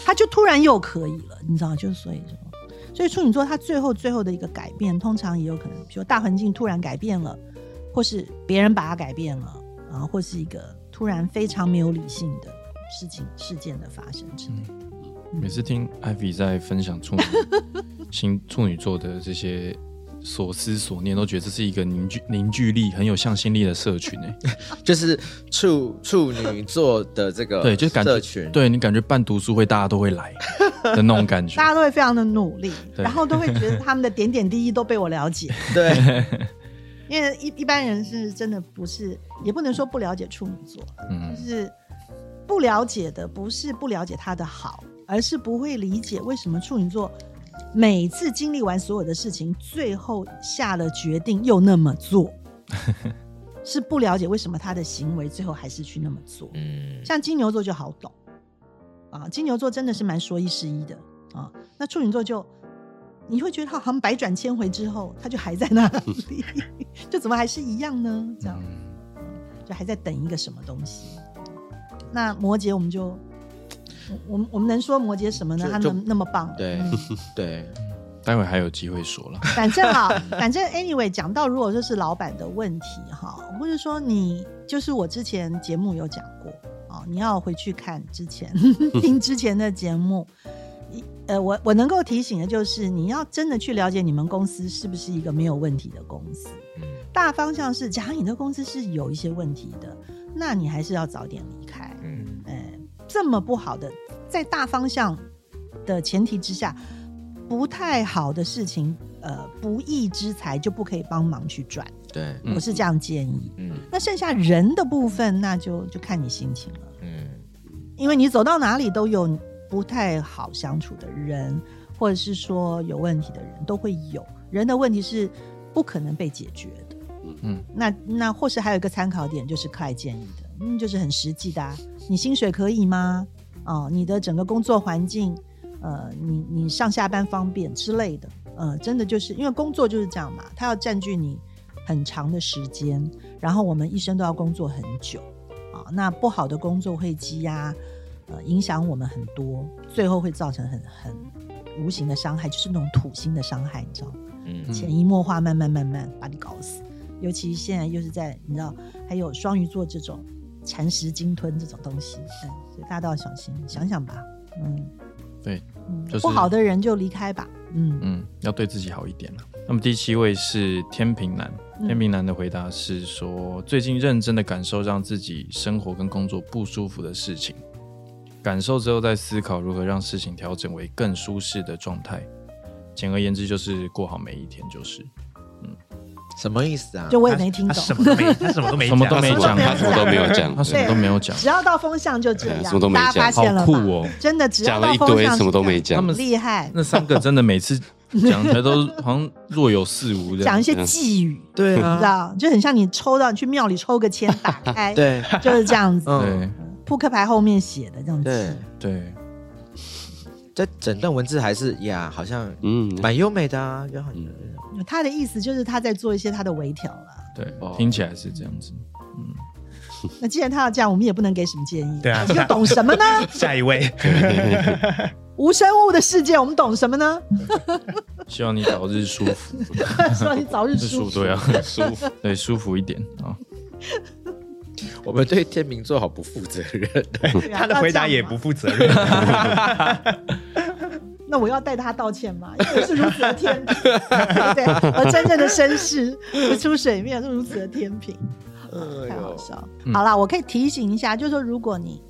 Speaker 1: 他就突然又可以了，你知道，就是所以说。所以处女座他最后最后的一个改变，通常也有可能，比如大环境突然改变了，或是别人把他改变了，啊，或是一个突然非常没有理性的事情事件的发生之类的。
Speaker 4: 每次听艾比在分享处女 星处女座的这些所思所念，都觉得这是一个凝聚凝聚力很有向心力的社群诶。
Speaker 2: 就是处处女座的这个
Speaker 4: 对，就感觉
Speaker 2: 社群，
Speaker 4: 对你感觉办读书会大家都会来的那种感觉。
Speaker 1: 大。家都会非常的努力，然后都会觉得他们的点点滴滴都被我了解，
Speaker 2: 对，
Speaker 1: 因为一一般人是真的不是，也不能说不了解处女座，
Speaker 4: 嗯。
Speaker 1: 就是不了解的不是不了解他的好，而是不会理解为什么处女座每次经历完所有的事情，最后下了决定又那么做，是不了解为什么他的行为最后还是去那么做。
Speaker 2: 嗯，
Speaker 1: 像金牛座就好懂啊，金牛座真的是蛮说一是一的啊。那处女座就你会觉得他好像百转千回之后，他就还在那里，就怎么还是一样呢？这样
Speaker 4: 嗯
Speaker 1: 就还在等一个什么东西。那摩羯我们就。我我们我们能说摩羯什么呢？他能那么棒？
Speaker 2: 对
Speaker 1: 嗯
Speaker 2: 对，
Speaker 4: 待会还有机会说了。
Speaker 1: 反正啊，反正 anyway，讲到如果说是老板的问题哈，或者说你就是我之前节目有讲过哦，你要回去看之前 听之前的节目。一呃，我我能够提醒的就是，你要真的去了解你们公司是不是一个没有问题的公司。
Speaker 2: 嗯
Speaker 1: 大方向是，假如你的公司是有一些问题的，那你还是要早点离开。
Speaker 2: 嗯
Speaker 1: 呃，这么不好的，在大方向的前提之下，不太好的事情，呃，不义之财就不可以帮忙去赚，
Speaker 2: 对，
Speaker 4: 嗯。
Speaker 1: 我是这样建议。
Speaker 2: 嗯。
Speaker 1: 那剩下人的部分，那就就看你心情了，
Speaker 2: 嗯。
Speaker 1: 因为你走到哪里都有不太好相处的人，或者是说有问题的人都会有。人的问题是不可能被解决的。
Speaker 4: 嗯，
Speaker 1: 那那或是还有一个参考点，就是克莱建议的，嗯，就是很实际的、啊。你薪水可以吗？哦，你的整个工作环境，呃，你你上下班方便之类的，呃，真的就是因为工作就是这样嘛，它要占据你很长的时间，然后我们一生都要工作很久啊、那不好的工作会积压，呃，影响我们很多，最后会造成很很无形的伤害，就是那种土星的伤害，你知道吗？
Speaker 2: 嗯
Speaker 1: 潜移默化，慢慢慢慢把你搞死。尤其现在又是在你知道，还有双鱼座这种蚕食鲸吞这种东西，嗯，所以大家都要小心，想想吧，嗯，
Speaker 4: 对，
Speaker 1: 嗯
Speaker 4: 就是
Speaker 1: 不好的人就离开吧，嗯
Speaker 4: 嗯，要对自己好一点了。那么第七位是天平男，
Speaker 1: 嗯
Speaker 4: 天平男的回答是说，最近认真的感受让自己生活跟工作不舒服的事情，感受之后再思考如何让事情调整为更舒适的状态。简而言之，就是过好每一天，就是
Speaker 2: 什么意思啊？
Speaker 1: 就我也没听
Speaker 5: 他
Speaker 1: 懂，
Speaker 5: 什么都没，他什么都没
Speaker 4: 什么都没
Speaker 5: 讲
Speaker 4: 讲
Speaker 3: 他什么都没有讲，
Speaker 4: 他什么都没有讲，
Speaker 1: 只要到风向就这样，
Speaker 3: 对什么都没
Speaker 1: 大家发
Speaker 3: 讲
Speaker 4: 酷哦！
Speaker 1: 真的，只要
Speaker 3: 讲了一
Speaker 1: 到风向
Speaker 3: 堆什么都没讲。
Speaker 4: 他们
Speaker 1: 厉害，
Speaker 4: 那三个真的每次讲起来都好像若有似无的。
Speaker 1: 讲一些寄语，
Speaker 2: 对
Speaker 1: 你知
Speaker 2: 啊，
Speaker 1: 道，就很像你抽到你去庙里抽个签，打开，
Speaker 2: 对。
Speaker 1: 就是这样子。扑克牌后面写的这样
Speaker 2: 对。
Speaker 1: 子，，
Speaker 4: 对，
Speaker 2: 这整段文字还是呀，好像
Speaker 3: 嗯，
Speaker 2: 蛮优美的啊，就
Speaker 1: 他的意思就是他在做一些他的微调了。
Speaker 4: 对
Speaker 2: 哦，
Speaker 4: 听起来是这样子。
Speaker 1: 那既然他要这样，我们也不能给什么建议。
Speaker 5: 对啊
Speaker 1: 你又懂什么呢？
Speaker 5: 下一位，
Speaker 1: 无生物的世界，我们懂什么呢？
Speaker 4: 希望你早日舒服，
Speaker 1: 希望你早日舒服。
Speaker 4: 舒对啊，舒服，对舒服一点啊。
Speaker 2: 我们对天秤座好不负责任。
Speaker 5: 他的回答也不负责任。
Speaker 1: 那我要代他道歉吗？因为我是如此的天平，对 不对？我真正的身世浮出水面，是如此的天平，太好笑好啦，我可以提醒一下，就是说，如果你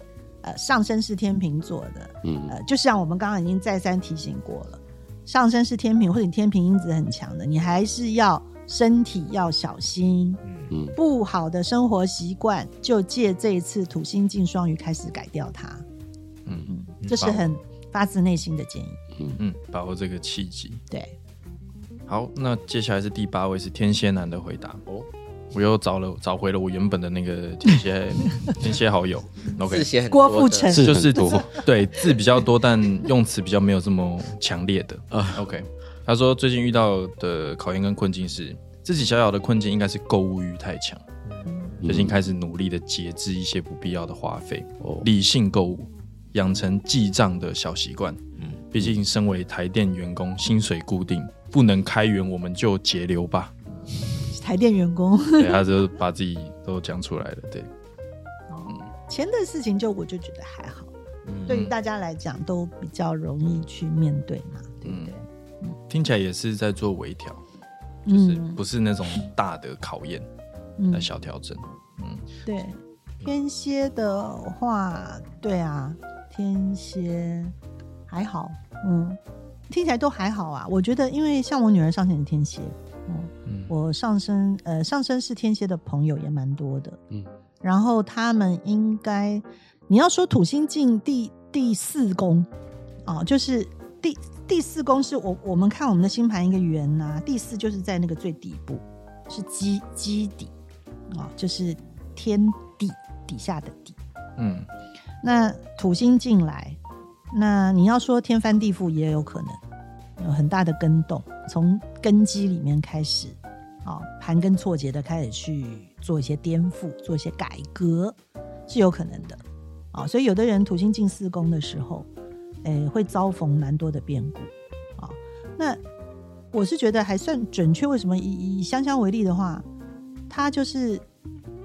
Speaker 1: 呃上升是天秤座的，
Speaker 3: 嗯
Speaker 1: 呃，就像我们刚刚已经再三提醒过了，上升是天平或者你天平因子很强的，你还是要身体要小心，
Speaker 3: 嗯
Speaker 1: 不好的生活习惯就借这一次土星进双鱼开始改掉它，
Speaker 4: 嗯。
Speaker 1: 嗯这是很发自内心的建议。
Speaker 4: 嗯。嗯，把握这个契机。
Speaker 1: 对，
Speaker 4: 好，那接下来是第八位是天蝎男的回答。
Speaker 2: 哦，
Speaker 4: 我又找了找回了我原本的那个天蝎 天蝎好友。OK，
Speaker 1: 郭富城。
Speaker 4: 就是
Speaker 3: 很多，
Speaker 4: 对字比较多，但用词比较没有这么强烈的。
Speaker 2: 啊。
Speaker 4: OK，他说最近遇到的考验跟困境是自己小小的困境，应该是购物欲太强，最近开始努力的节制一些不必要的花费，
Speaker 2: 哦
Speaker 4: 理性购物，养成记账的小习惯。
Speaker 2: 嗯
Speaker 4: 毕竟身为台电员工，薪水固定，不能开源，我们就节流吧。
Speaker 1: 台电员工
Speaker 4: 对，他就 把自己都讲出来了。对，
Speaker 1: 钱的事情，就我就觉得还好，
Speaker 2: 嗯
Speaker 1: 对于大家来讲都比较容易去面对嘛，对不对？
Speaker 4: 听起来也是在做微调，就是
Speaker 1: 嗯。
Speaker 4: 不是那种大的考验，
Speaker 1: 嗯。
Speaker 4: 小调整。嗯。
Speaker 1: 对，天蝎的话，对啊，天蝎还好，嗯，听起来都还好啊。我觉得，因为像我女儿上升是天蝎，嗯，
Speaker 4: 嗯。
Speaker 1: 我上升呃上升是天蝎的朋友也蛮多的，
Speaker 3: 嗯。
Speaker 1: 然后他们应该，你要说土星进第第四宫哦，就是第第四宫是我我们看我们的星盘一个圆呐、第四就是在那个最底部，是基基底啊，就是天地底下的底。
Speaker 4: 嗯
Speaker 1: 那土星进来，那你要说天翻地覆也有可能，有很大的根动，从根基里面开始，啊、盘根错节的开始去做一些颠覆，做一些改革，是有可能的，啊、所以有的人土星进四宫的时候，诶、会遭逢蛮多的变故，啊、那我是觉得还算准确。为什么以以香香为例的话，他就是，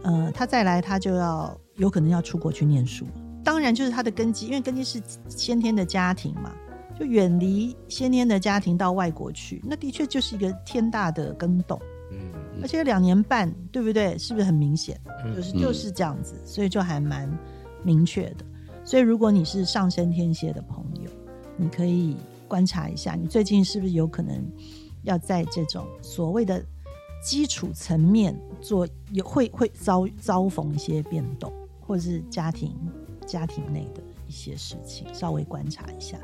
Speaker 1: 呃，他再来他就要有可能要出国去念书。当然，就是他的根基，因为根基是先天的家庭嘛，就远离先天的家庭到外国去，那的确就是一个天大的更动。
Speaker 2: 嗯
Speaker 1: 而且两年半，对不对？是不是很明显？
Speaker 2: 嗯
Speaker 1: 就是就是这样子，所以就还蛮明确的。所以如果你是上升天蝎的朋友，你可以观察一下，你最近是不是有可能要在这种所谓的基础层面做有会会遭遭逢一些变动，或者是家庭家庭内的一些事情，稍微观察一下。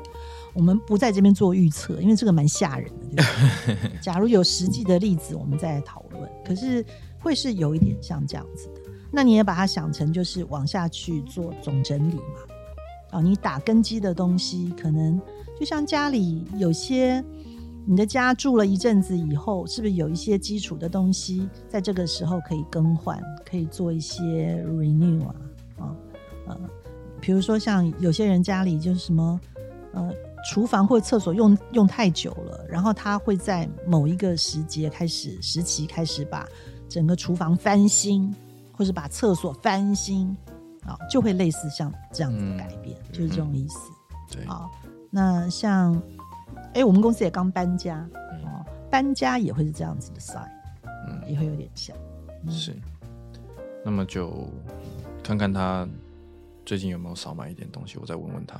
Speaker 1: 我们不在这边做预测，因为这个蛮吓人的，对不对？假如有实际的例子，我们再来讨论。可是会是有一点像这样子的，那你也把它想成就是往下去做总整理嘛。啊，你打根基的东西，可能就像家里有些你的家住了一阵子以后，是不是有一些基础的东西，在这个时候可以更换，可以做一些 renew 啊，啊，呃，比如说像有些人家里就是什么，呃，厨房或厕所用用太久了，然后他会在某一个时节开始时期开始把整个厨房翻新，或是把厕所翻新，好，就会类似像这样子的
Speaker 4: 嗯
Speaker 1: 改变，就是这种意思。
Speaker 4: 对，
Speaker 1: 好，那像，哎，我们公司也刚搬家
Speaker 2: 嗯
Speaker 1: 哦，搬家也会是这样子的 sign，
Speaker 4: 嗯，
Speaker 1: 也会有点像。嗯
Speaker 4: 是。那么就看看他最近有没有少买一点东西，我再问问他。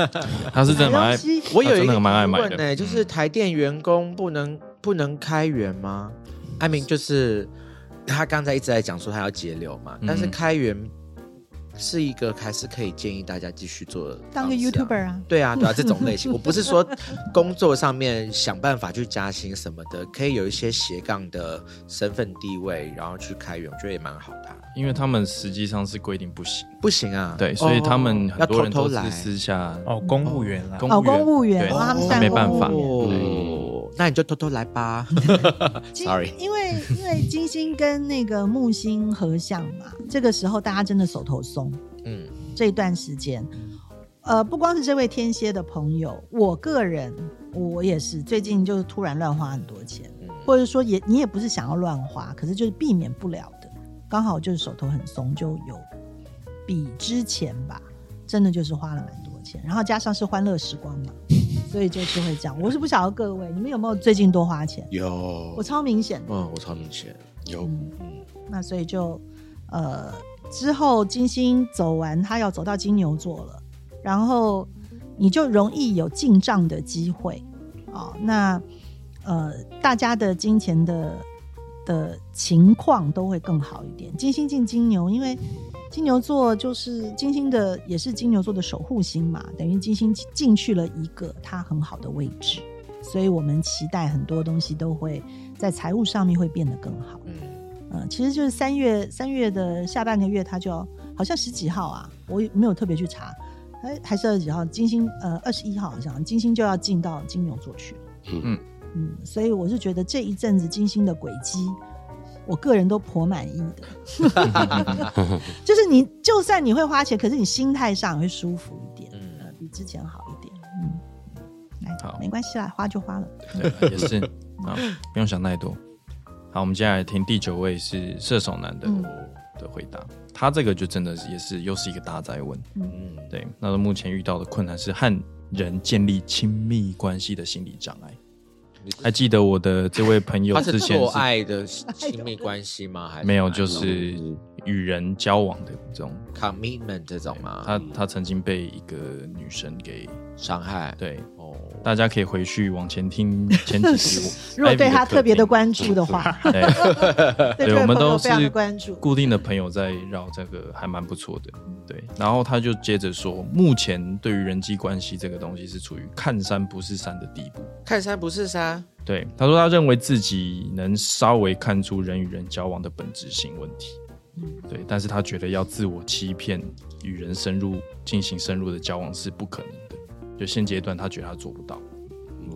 Speaker 4: 他是真的蛮爱
Speaker 1: 买
Speaker 2: 我有一个
Speaker 4: 蛮爱
Speaker 2: 疑
Speaker 4: 买的，
Speaker 2: 就是
Speaker 4: 嗯
Speaker 2: 台电员工不能不能开源吗？艾明就是他刚才一直在讲说他要节流嘛，但是
Speaker 4: 嗯
Speaker 2: 开源是一个还是可以建议大家继续做的
Speaker 1: 当个 YouTuber 啊，
Speaker 2: 对啊，对啊，这种类型，我不是说工作上面想办法去加薪什么的，可以有一些斜杠的身份地位，然后去开源，我觉得也蛮好的啊、
Speaker 4: 因为他们实际上是规定不行，
Speaker 2: 不行啊，
Speaker 4: 对，所以他们很多人都是私下
Speaker 5: 哦，公务员啦，
Speaker 1: 哦，公务员，
Speaker 4: 对
Speaker 1: 哦，他们
Speaker 4: 没办法。
Speaker 1: 务员
Speaker 2: 哦，那你就偷偷来吧。Sorry
Speaker 1: 因为因为金星跟那个木星合相嘛，这个时候大家真的手头松，
Speaker 2: 嗯，
Speaker 1: 这一段时间，呃，不光是这位天蝎的朋友，我个人我也是最近就是突然乱花很多钱，
Speaker 2: 嗯。
Speaker 1: 或者说也你也不是想要乱花，可是就是避免不了的，刚好就是手头很松，就有比之前吧，真的就是花了蛮多钱，然后加上是欢乐时光嘛，所以就是会这样。我是不晓得各位你们有没有最近多花钱？
Speaker 3: 有
Speaker 1: 我超明显的，
Speaker 2: 嗯，我超明显，
Speaker 3: 有
Speaker 1: 嗯，那所以就呃之后金星走完，他要走到金牛座了，然后你就容易有进账的机会哦。那呃大家的金钱的的情况都会更好一点。金星进金牛，因为金牛座就是金星的，也是金牛座的守护星嘛，等于金星进去了一个它很好的位置，所以我们期待很多东西都会在财务上面会变得更好。
Speaker 2: 嗯，
Speaker 1: 嗯，其实就是三月三月的下半个月，它就要好像十几号啊，我也没有特别去查，哎，还是二十几号，金星呃二十一号好像金星就要进到金牛座去了。
Speaker 3: 嗯
Speaker 4: 嗯。
Speaker 1: 嗯，所以我是觉得这一阵子金星的轨迹，我个人都颇满意的。就是你就算你会花钱，可是你心态上会舒服一点，
Speaker 2: 嗯
Speaker 1: 呃，比之前好一点。嗯，来
Speaker 4: 好，
Speaker 1: 没关系啦，花就花了。
Speaker 4: 对，也是 啊，不用想太多。好，我们接下来听第九位是射手男的、
Speaker 1: 嗯
Speaker 4: 的回答，他这个就真的是也是又是一个大灾问。
Speaker 2: 嗯，
Speaker 4: 对，那目前遇到的困难是和人建立亲密关系的心理障碍。还记得我的这位朋友之前
Speaker 2: 做爱的亲密关系吗？还是
Speaker 4: 没有，就是与人交往的这种。
Speaker 2: commitment 这种吗？
Speaker 4: 他他曾经被一个女生给
Speaker 2: 伤害，
Speaker 4: 对，
Speaker 2: 哦，
Speaker 4: 大家可以回去往前听 前几集
Speaker 1: 如果对他特别的
Speaker 4: 关，
Speaker 1: 注的话，
Speaker 4: 对
Speaker 1: 对
Speaker 4: 对，我们都
Speaker 1: 非常的
Speaker 4: 是
Speaker 1: 关注。
Speaker 4: 固定的朋友在绕这个，还蛮不错的。对，然后他就接着说，目前对于人际关系这个东西是处于看山不是山的地步。
Speaker 2: 看山不是山，
Speaker 4: 对，他说他认为自己能稍微看出人与人交往的本质性问题，对，但是他觉得要自我欺骗与人深入进行深入的交往是不可能的，就现阶段他觉得他做不到。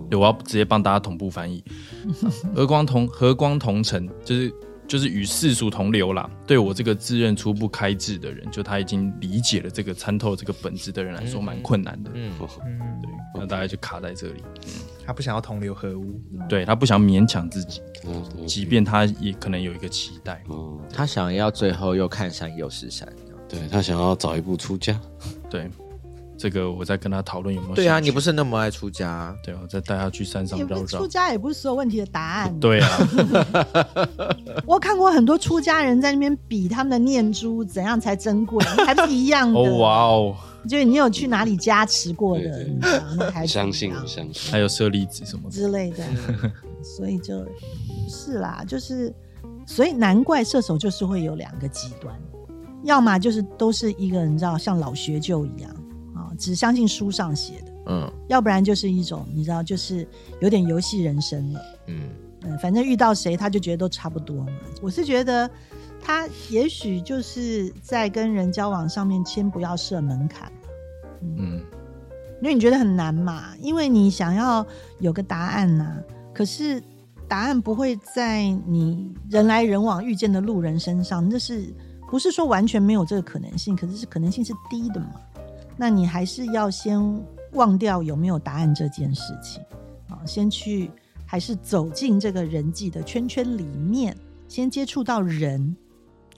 Speaker 4: 对，我要直接帮大家同步翻译。和光同和光同尘，就是就是与世俗同流啦。对我这个自认初步开智的人，就他已经理解了这个参透这个本质的人来说，蛮困难的。
Speaker 2: 嗯，
Speaker 5: 嗯，
Speaker 4: 对，那大概就卡在这里。
Speaker 5: 他不想要同流合污，
Speaker 4: 对他不想勉强自己，
Speaker 3: 嗯
Speaker 4: 即便他也可能有一个期待。
Speaker 3: 嗯，
Speaker 2: 他想要最后又看山又是山，
Speaker 3: 对他想要早一步出家，
Speaker 4: 对，这个我在跟他讨论有没有。
Speaker 2: 对啊，你不？是那么爱出家，
Speaker 4: 对，我再带他去山上绕绕
Speaker 1: 出。家，也不是所有问题的答案。
Speaker 4: 对啊，
Speaker 1: 我看过很多出家人在那边比他们的念珠怎样才珍贵，还不一样的。
Speaker 4: 哦哇哦，
Speaker 1: 就是你有去哪里加持过的，你还
Speaker 3: 相信相信，
Speaker 4: 还有舍利子什么。
Speaker 1: 之类的，所以就是啦，就是所以难怪射手就是会有两个极端，要么就是都是一个你知道像老学究一样啊，只相信书上写的，
Speaker 2: 嗯
Speaker 1: 要不然就是一种你知道就是有点游戏人生了。
Speaker 2: 嗯，
Speaker 1: 嗯，反正遇到谁他就觉得都差不多嘛。我是觉得他也许就是在跟人交往上面先不要设门槛了，
Speaker 4: 嗯，
Speaker 1: 因为你觉得很难嘛，因为你想要有个答案呐、可是答案不会在你人来人往遇见的路人身上，那是不是说完全没有这个可能性？可是是可能性是低的嘛？那你还是要先忘掉有没有答案这件事情啊，先去还是走进这个人际的圈圈里面，先接触到人，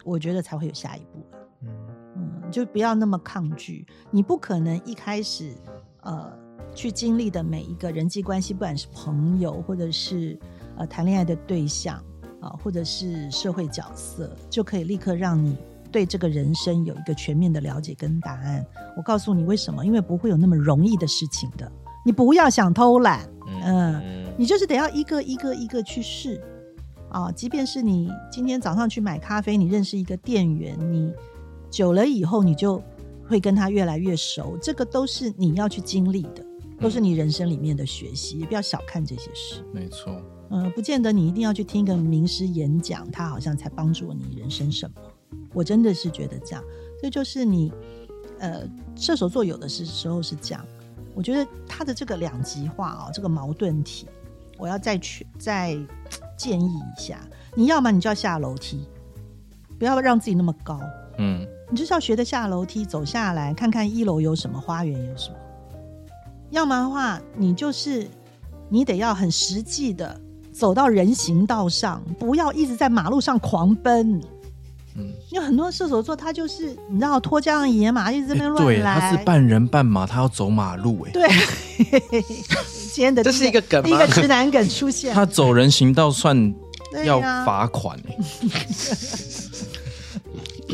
Speaker 1: 我觉得才会有下一步。
Speaker 5: 嗯，
Speaker 1: 嗯，就不要那么抗拒。你不可能一开始呃去经历的每一个人际关系，不管是朋友或者是呃谈恋爱的对象啊、或者是社会角色，就可以立刻让你对这个人生有一个全面的了解跟答案。我告诉你为什么？因为不会有那么容易的事情的。你不要想偷懒，嗯
Speaker 2: 嗯
Speaker 1: 你就是得要一个一个一个去试啊。即便是你今天早上去买咖啡，你认识一个店员，你久了以后你就会跟他越来越熟，这个都是你要去经历的，都是你人生里面的学习，也不要小看这些事。
Speaker 4: 没错，
Speaker 1: 嗯，不见得你一定要去听一个名师演讲，他好像才帮助你人生什么。我真的是觉得这样，这就是你，呃，射手座有的是时候是这样。我觉得他的这个两极化啊、这个矛盾体，我要再去再建议一下。你要么你就要下楼梯，不要让自己那么高，
Speaker 4: 嗯，
Speaker 1: 你就是要学着下楼梯走下来，看看一楼有什么，花园有什么。要么的话，你就是你得要很实际的走到人行道上，不要一直在马路上狂奔。
Speaker 4: 嗯，
Speaker 1: 因为很多射手座他就是你知道脱缰的野马，一直在乱
Speaker 4: 对，
Speaker 1: 来。
Speaker 4: 他是半人半马，他要走马路，哎，
Speaker 1: 对，今天的
Speaker 2: 这是一个梗吗？
Speaker 1: 第一个直男梗出现。
Speaker 4: 他走人行道算要罚款哎。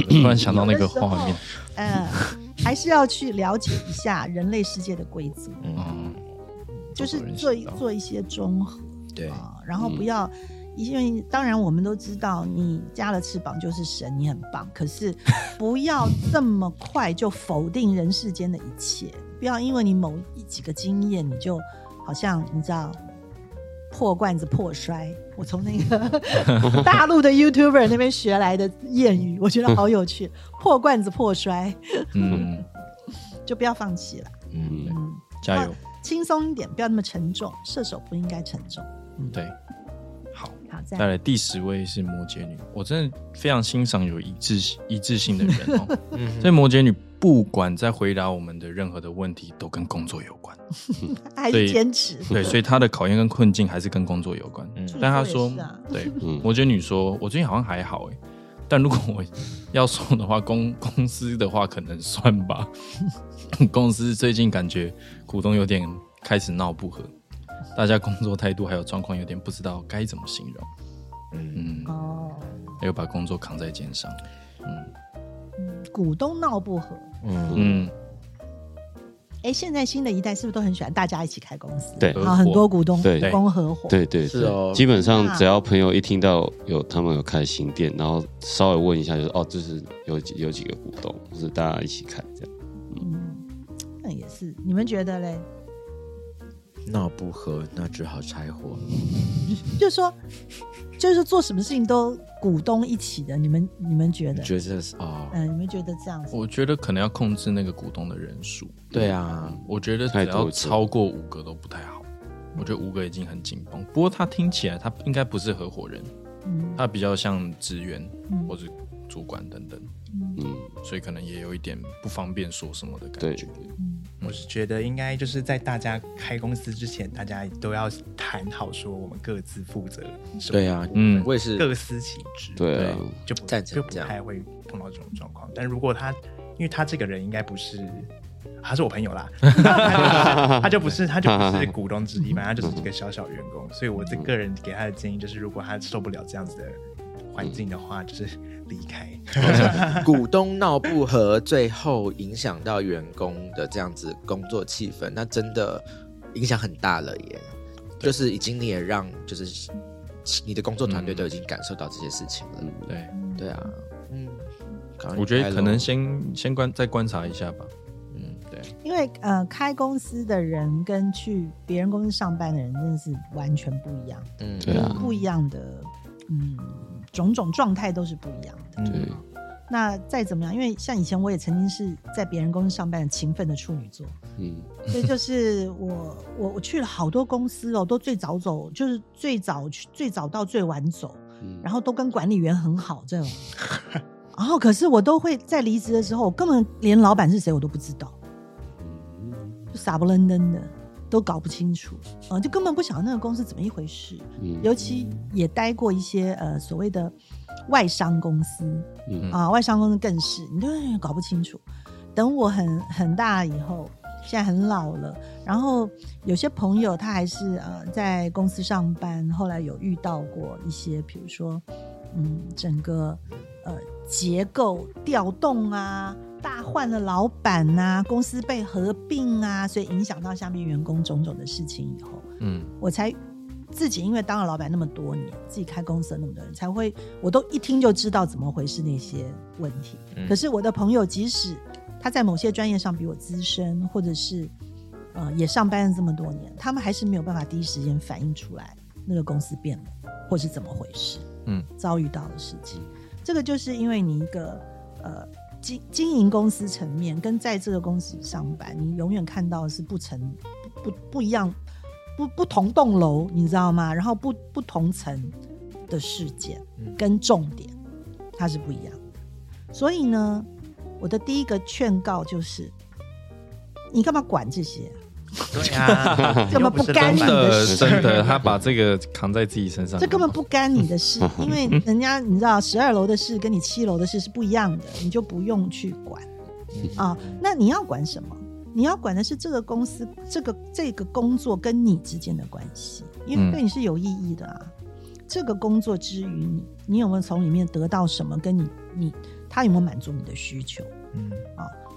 Speaker 4: 突然想到那个画面，
Speaker 1: 嗯，还是要去了解一下人类世界的规则，
Speaker 4: 嗯，
Speaker 1: 就是做一做一些综合。
Speaker 2: 对，
Speaker 1: 啊，然后不要，因为当然我们都知道，你加了翅膀就是神，你很棒。可是 不要这么快就否定人世间的一切，不要因为你某一几个经验，你就好像你知道破罐子破摔。我从那个 大陆的 YouTuber 那边学来的谚语，我觉得好有趣，破罐子破摔，
Speaker 4: 嗯，
Speaker 1: 就不要放弃了。
Speaker 3: 嗯，
Speaker 1: 嗯，
Speaker 4: 加油，
Speaker 1: 轻松一点，不要那么沉重。射手不应该沉重。
Speaker 4: 嗯对，好。
Speaker 1: 好，再
Speaker 4: 再来第十位是摩羯女，我真的非常欣赏有一致一致性的人哦。所以摩羯女不管在回答我们的任何的问题，都跟工作有关。
Speaker 1: 还
Speaker 4: 对
Speaker 1: 是坚持。
Speaker 4: 对，所以她的考验跟困境还是跟工作有关。
Speaker 2: 嗯
Speaker 4: 但她说对，
Speaker 3: 嗯
Speaker 4: 摩羯女说，我最近好像还好哎，但如果我要送的话，公 公司的话可能算吧。公司最近感觉股东有点开始闹不和，大家工作态度还有状况有点不知道该怎么形容。
Speaker 2: 嗯，
Speaker 4: 嗯，
Speaker 1: 哦，
Speaker 4: 又把工作扛在肩上。
Speaker 1: 嗯，股东闹不和。
Speaker 2: 嗯
Speaker 4: 嗯，
Speaker 1: 哎，现在新的一代是不是都很喜欢大家一起开公司？
Speaker 3: 对
Speaker 1: 啊，很多股东
Speaker 3: 对
Speaker 1: 股东合伙。
Speaker 3: 对对对，
Speaker 2: 是哦
Speaker 3: 基本上只要朋友一听到有他们有开新店，然后稍微问一下，就是哦，就是有几有几个股东，就是大家一起开这样。
Speaker 1: 嗯，那也是。你们觉得嘞？
Speaker 2: 闹不和，那只好拆伙。
Speaker 1: 就是说，就是做什么事情都股东一起的，你们你们觉得？
Speaker 2: 觉得是哦，
Speaker 1: 嗯，你们觉得这样子？
Speaker 4: 我觉得可能要控制那个股东的人数。
Speaker 2: 对啊，
Speaker 4: 我觉得只要超过五个都不太好。我觉得五个已经很紧绷，不过他听起来他应该不是合伙人，
Speaker 1: 嗯
Speaker 4: 他比较像职员
Speaker 1: 嗯
Speaker 4: 或者主管等等，
Speaker 3: 嗯，
Speaker 4: 所以可能也有一点不方便说什么的感
Speaker 3: 对。
Speaker 4: 觉。
Speaker 5: 我是觉得应该就是在大家开公司之前，大家都要谈好说我们各自负责什么
Speaker 2: 对啊，
Speaker 4: 嗯
Speaker 2: 我也是，
Speaker 5: 各司其职，
Speaker 3: 对啊，
Speaker 5: 就不太会碰到这种状况。但如果他，因为他这个人应该不是，他是我朋友啦，他就不是他就不是股东之一，反正他就是一个小小员工。所以我这个人给他的建议就是，如果他受不了这样子的环境的话，就是离开。
Speaker 2: 股东闹不和，最后影响到员工的这样子工作气氛，那真的影响很大了耶。就是已经你也让，就是你的工作团队都已经感受到这些事情了。
Speaker 3: 嗯
Speaker 4: 对，
Speaker 2: 对啊，嗯，
Speaker 4: 我觉得可能先先观再观察一下吧。
Speaker 2: 嗯，
Speaker 4: 对，
Speaker 1: 因为呃，开公司的人跟去别人公司上班的人真的是完全不一样，
Speaker 2: 嗯，
Speaker 3: 对啊
Speaker 1: 不一样的，嗯，种种状态都是不一样的。
Speaker 3: 对，
Speaker 1: 那再怎么样，因为像以前我也曾经是在别人公司上班的勤奋的处女座，
Speaker 3: 嗯。
Speaker 1: 所以就是我我我去了好多公司哦，都最早走，就是最早去最早到最晚走，
Speaker 3: 嗯，
Speaker 1: 然后都跟管理员很好这种。然后可是我都会在离职的时候，我根本连老板是谁我都不知道，
Speaker 3: 嗯。
Speaker 1: 就傻不愣登的。都搞不清楚，呃，就根本不晓得那个公司怎么一回事。
Speaker 3: 嗯
Speaker 1: 尤其也待过一些呃所谓的外商公司
Speaker 3: 嗯
Speaker 1: 啊，外商公司更是你都搞不清楚。等我很很大以后，现在很老了，然后有些朋友他还是呃在公司上班，后来有遇到过一些，比如说嗯整个呃结构调动啊。大换了老板呐、公司被合并啊，所以影响到下面员工种种的事情以后，
Speaker 4: 嗯
Speaker 1: 我才自己因为当了老板那么多年，自己开公司了那么多人，才会我都一听就知道怎么回事那些问题。
Speaker 2: 嗯
Speaker 1: 可是我的朋友，即使他在某些专业上比我资深，或者是呃也上班了这么多年，他们还是没有办法第一时间反映出来那个公司变了，或是怎么回事，
Speaker 4: 嗯，
Speaker 1: 遭遇到的事情。这个就是因为你一个呃经经营公司层面，跟在这个公司上班，你永远看到的是不成不不不一样，不不同栋楼，你知道吗？然后不不同层的事件
Speaker 2: 嗯
Speaker 1: 跟重点，它是不一样的。所以呢，我的第一个劝告就是，你干嘛管这些？
Speaker 5: 对啊，
Speaker 1: 根本不干你的
Speaker 4: 的
Speaker 1: 事
Speaker 4: 真的，他把这个扛在自己身上，
Speaker 1: 这根本不干你的事，因为人家你知道，十二楼的事跟你七楼的事是不一样的，你就不用去管啊。那你要管什么？你要管的是这个公司这个这个工作跟你之间的关系，因为
Speaker 4: 嗯
Speaker 1: 对你是有意义的啊。这个工作之余你，你有没有从里面得到什么？跟你你他有没有满足你的需求？
Speaker 5: 嗯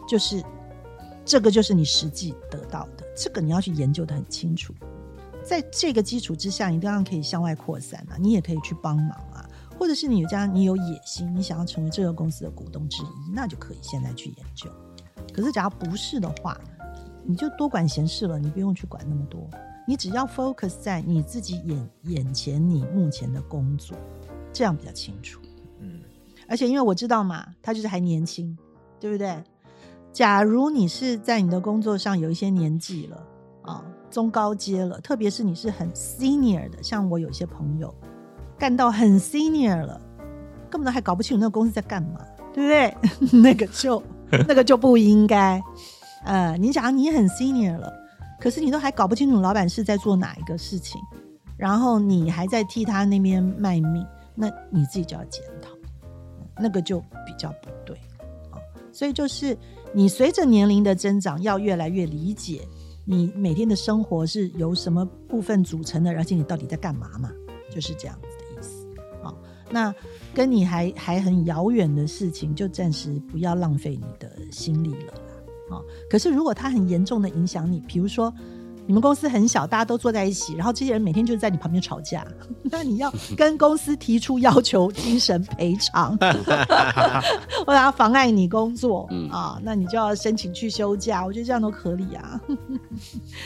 Speaker 1: 就是这个就是你实际得到的，这个你要去研究的很清楚。在这个基础之下，你当然可以向外扩散啊，你也可以去帮忙啊，或者是你有这样你有野心，你想要成为这个公司的股东之一，那就可以现在去研究。可是，假如不是的话，你就多管闲事了，你不用去管那么多，你只要 focus 在你自己眼眼前你目前的工作，这样比较清楚。
Speaker 2: 嗯
Speaker 1: 而且因为我知道嘛，他就是还年轻，对不对？假如你是在你的工作上有一些年纪了啊，中高阶了，特别是你是很 senior 的，像我有些朋友干到很 senior 了，根本都还搞不清楚那个公司在干嘛，对不对？那个就那个就不应该。呃，你假如你很 senior 了，可是你都还搞不清楚老板是在做哪一个事情，然后你还在替他那边卖命，那你自己就要检讨。那个就比较不对啊、所以就是你随着年龄的增长，要越来越理解你每天的生活是由什么部分组成的，而且你到底在干嘛嘛，就是这样子的意思好、那跟你还还很遥远的事情，就暂时不要浪费你的心力了啦好、可是如果它很严重的影响你，比如说。你们公司很小，大家都坐在一起，然后这些人每天就在你旁边吵架，那你要跟公司提出要求精神赔偿，或者要妨碍你工作、
Speaker 3: 嗯
Speaker 1: 啊，那你就要申请去休假。我觉得这样都合理啊，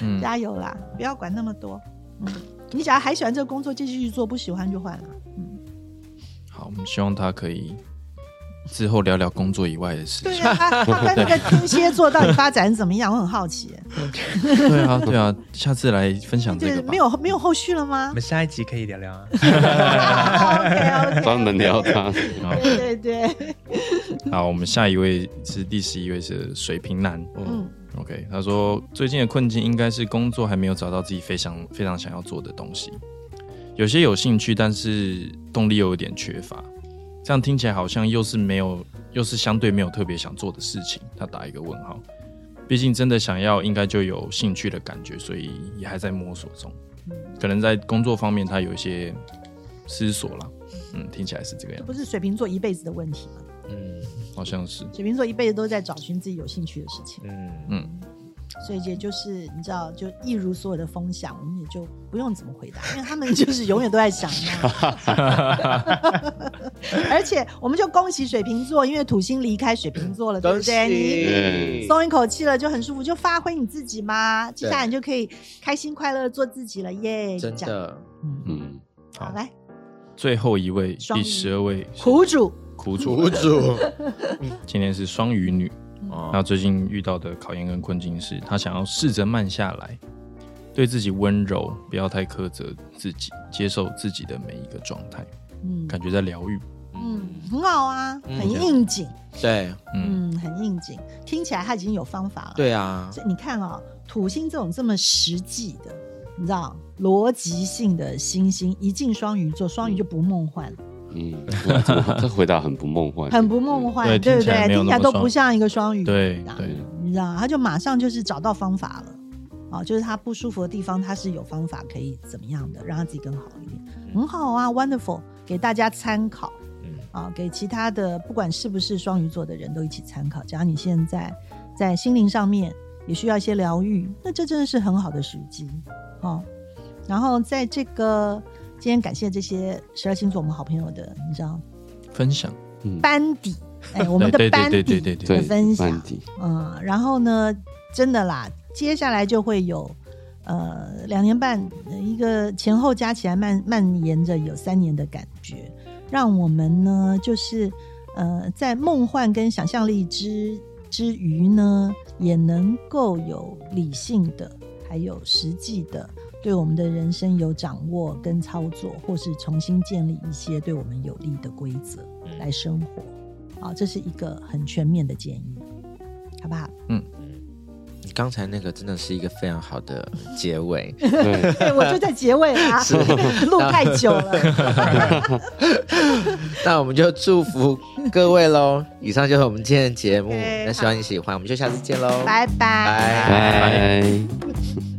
Speaker 4: 嗯
Speaker 1: 加油啦，不要管那么多。嗯，你只要还喜欢这个工作，继续去做；不喜欢就换了。嗯，
Speaker 4: 好，我们希望他可以之后聊聊工作以外的事情。
Speaker 1: 对啊，他那个天蝎座到底发展怎么样？我很好奇。
Speaker 4: 对啊，对啊，下次来分享这
Speaker 1: 对
Speaker 4: 个，吧。
Speaker 1: 没有没有后续了吗
Speaker 5: 我们下一集可以聊聊啊。
Speaker 1: ？OK OK，
Speaker 3: 专门聊他。
Speaker 4: 好
Speaker 1: 对对对，
Speaker 4: 好，我们下一位是第十一位是水瓶男。
Speaker 1: 嗯
Speaker 4: OK，他说最近的困境应该是工作还没有找到自己非常非常想要做的东西，有些有兴趣，但是动力又有点缺乏。这样听起来好像又是没有，又是相对没有特别想做的事情。他打一个问号，毕竟真的想要，应该就有兴趣的感觉，所以也还在摸索中。可能在工作方面，他有一些思索啦。嗯，听起来是这个样子，
Speaker 1: 不是水瓶座一辈子的问题吗？
Speaker 2: 嗯
Speaker 4: 好像是。
Speaker 1: 水瓶座一辈子都在找寻自己有兴趣的事情。
Speaker 2: 嗯
Speaker 4: 嗯，
Speaker 1: 所以也就是你知道，就一如所有的风向，我们也就不用怎么回答，因为他们就是永远都在想。而且，我们就恭喜水瓶座，因为土星离开水瓶座了，对不对？你
Speaker 2: 喜
Speaker 1: 松一口气了，就很舒服，就发挥你自己嘛。接下来你就可以开心快乐地做自己了耶！
Speaker 2: 真的
Speaker 1: 嗯，
Speaker 3: 嗯，
Speaker 1: 好来，
Speaker 4: 最后一位，第十二位
Speaker 1: 苦主，
Speaker 4: 苦主，
Speaker 2: 苦主
Speaker 4: 今天是双鱼女。
Speaker 2: 哦。
Speaker 4: 那最近遇到的考验跟困境是，他想要试着慢下来，对自己温柔，不要太苛责自己，接受自己的每一个状态，
Speaker 1: 嗯。
Speaker 4: 感觉在疗愈。
Speaker 1: 嗯，很好啊，
Speaker 2: 嗯。
Speaker 1: 很应景，
Speaker 2: 对。
Speaker 4: 嗯，
Speaker 1: 嗯，很应景，听起来他已经有方法了。
Speaker 2: 对啊，
Speaker 1: 所以你看啊、土星这种这么实际的，你知道逻辑性的星星一进双鱼座，双鱼就不梦幻了，
Speaker 3: 嗯，哇这回答很不梦幻，
Speaker 1: 很不梦幻，
Speaker 4: 对
Speaker 1: 不对？
Speaker 4: 听起来
Speaker 1: 都不像一个双鱼
Speaker 4: 对对
Speaker 1: 你知道，他就马上就是找到方法了。啊，就是他不舒服的地方，他是有方法可以怎么样的，让他自己更好一点，很好啊，wonderful，给大家参考。
Speaker 2: 嗯
Speaker 1: 啊，给其他的不管是不是双鱼座的人都一起参考。假如你现在在心灵上面也需要一些疗愈，那这真的是很好的时机哦。然后在这个今天感谢这些十二星座我们好朋友的，你知道？
Speaker 4: 分享，
Speaker 3: 嗯，
Speaker 1: 班底，哎，我们的
Speaker 4: 对对
Speaker 1: 班底
Speaker 4: 对对对对
Speaker 1: 的分享。嗯，然后呢，真的啦，接下来就会有呃两年半，呃一个前后加起来蔓蔓延着有三年的感觉，让我们呢就是呃在梦幻跟想象力之之余呢，也能够有理性的，还有实际的。对我们的人生有掌握跟操作，或是重新建立一些对我们有利的规则来生活，啊，这是一个很全面的建议，好不好？
Speaker 2: 你刚才那个真的是一个非常好的 结尾。
Speaker 3: 对，
Speaker 1: 对，我就在结尾啦，录太久了。
Speaker 2: 那我们就祝福各位喽。以上就是我们今天的节目。那希望你喜欢，我们就下次见喽，
Speaker 1: 拜拜。
Speaker 2: 拜。
Speaker 3: 拜。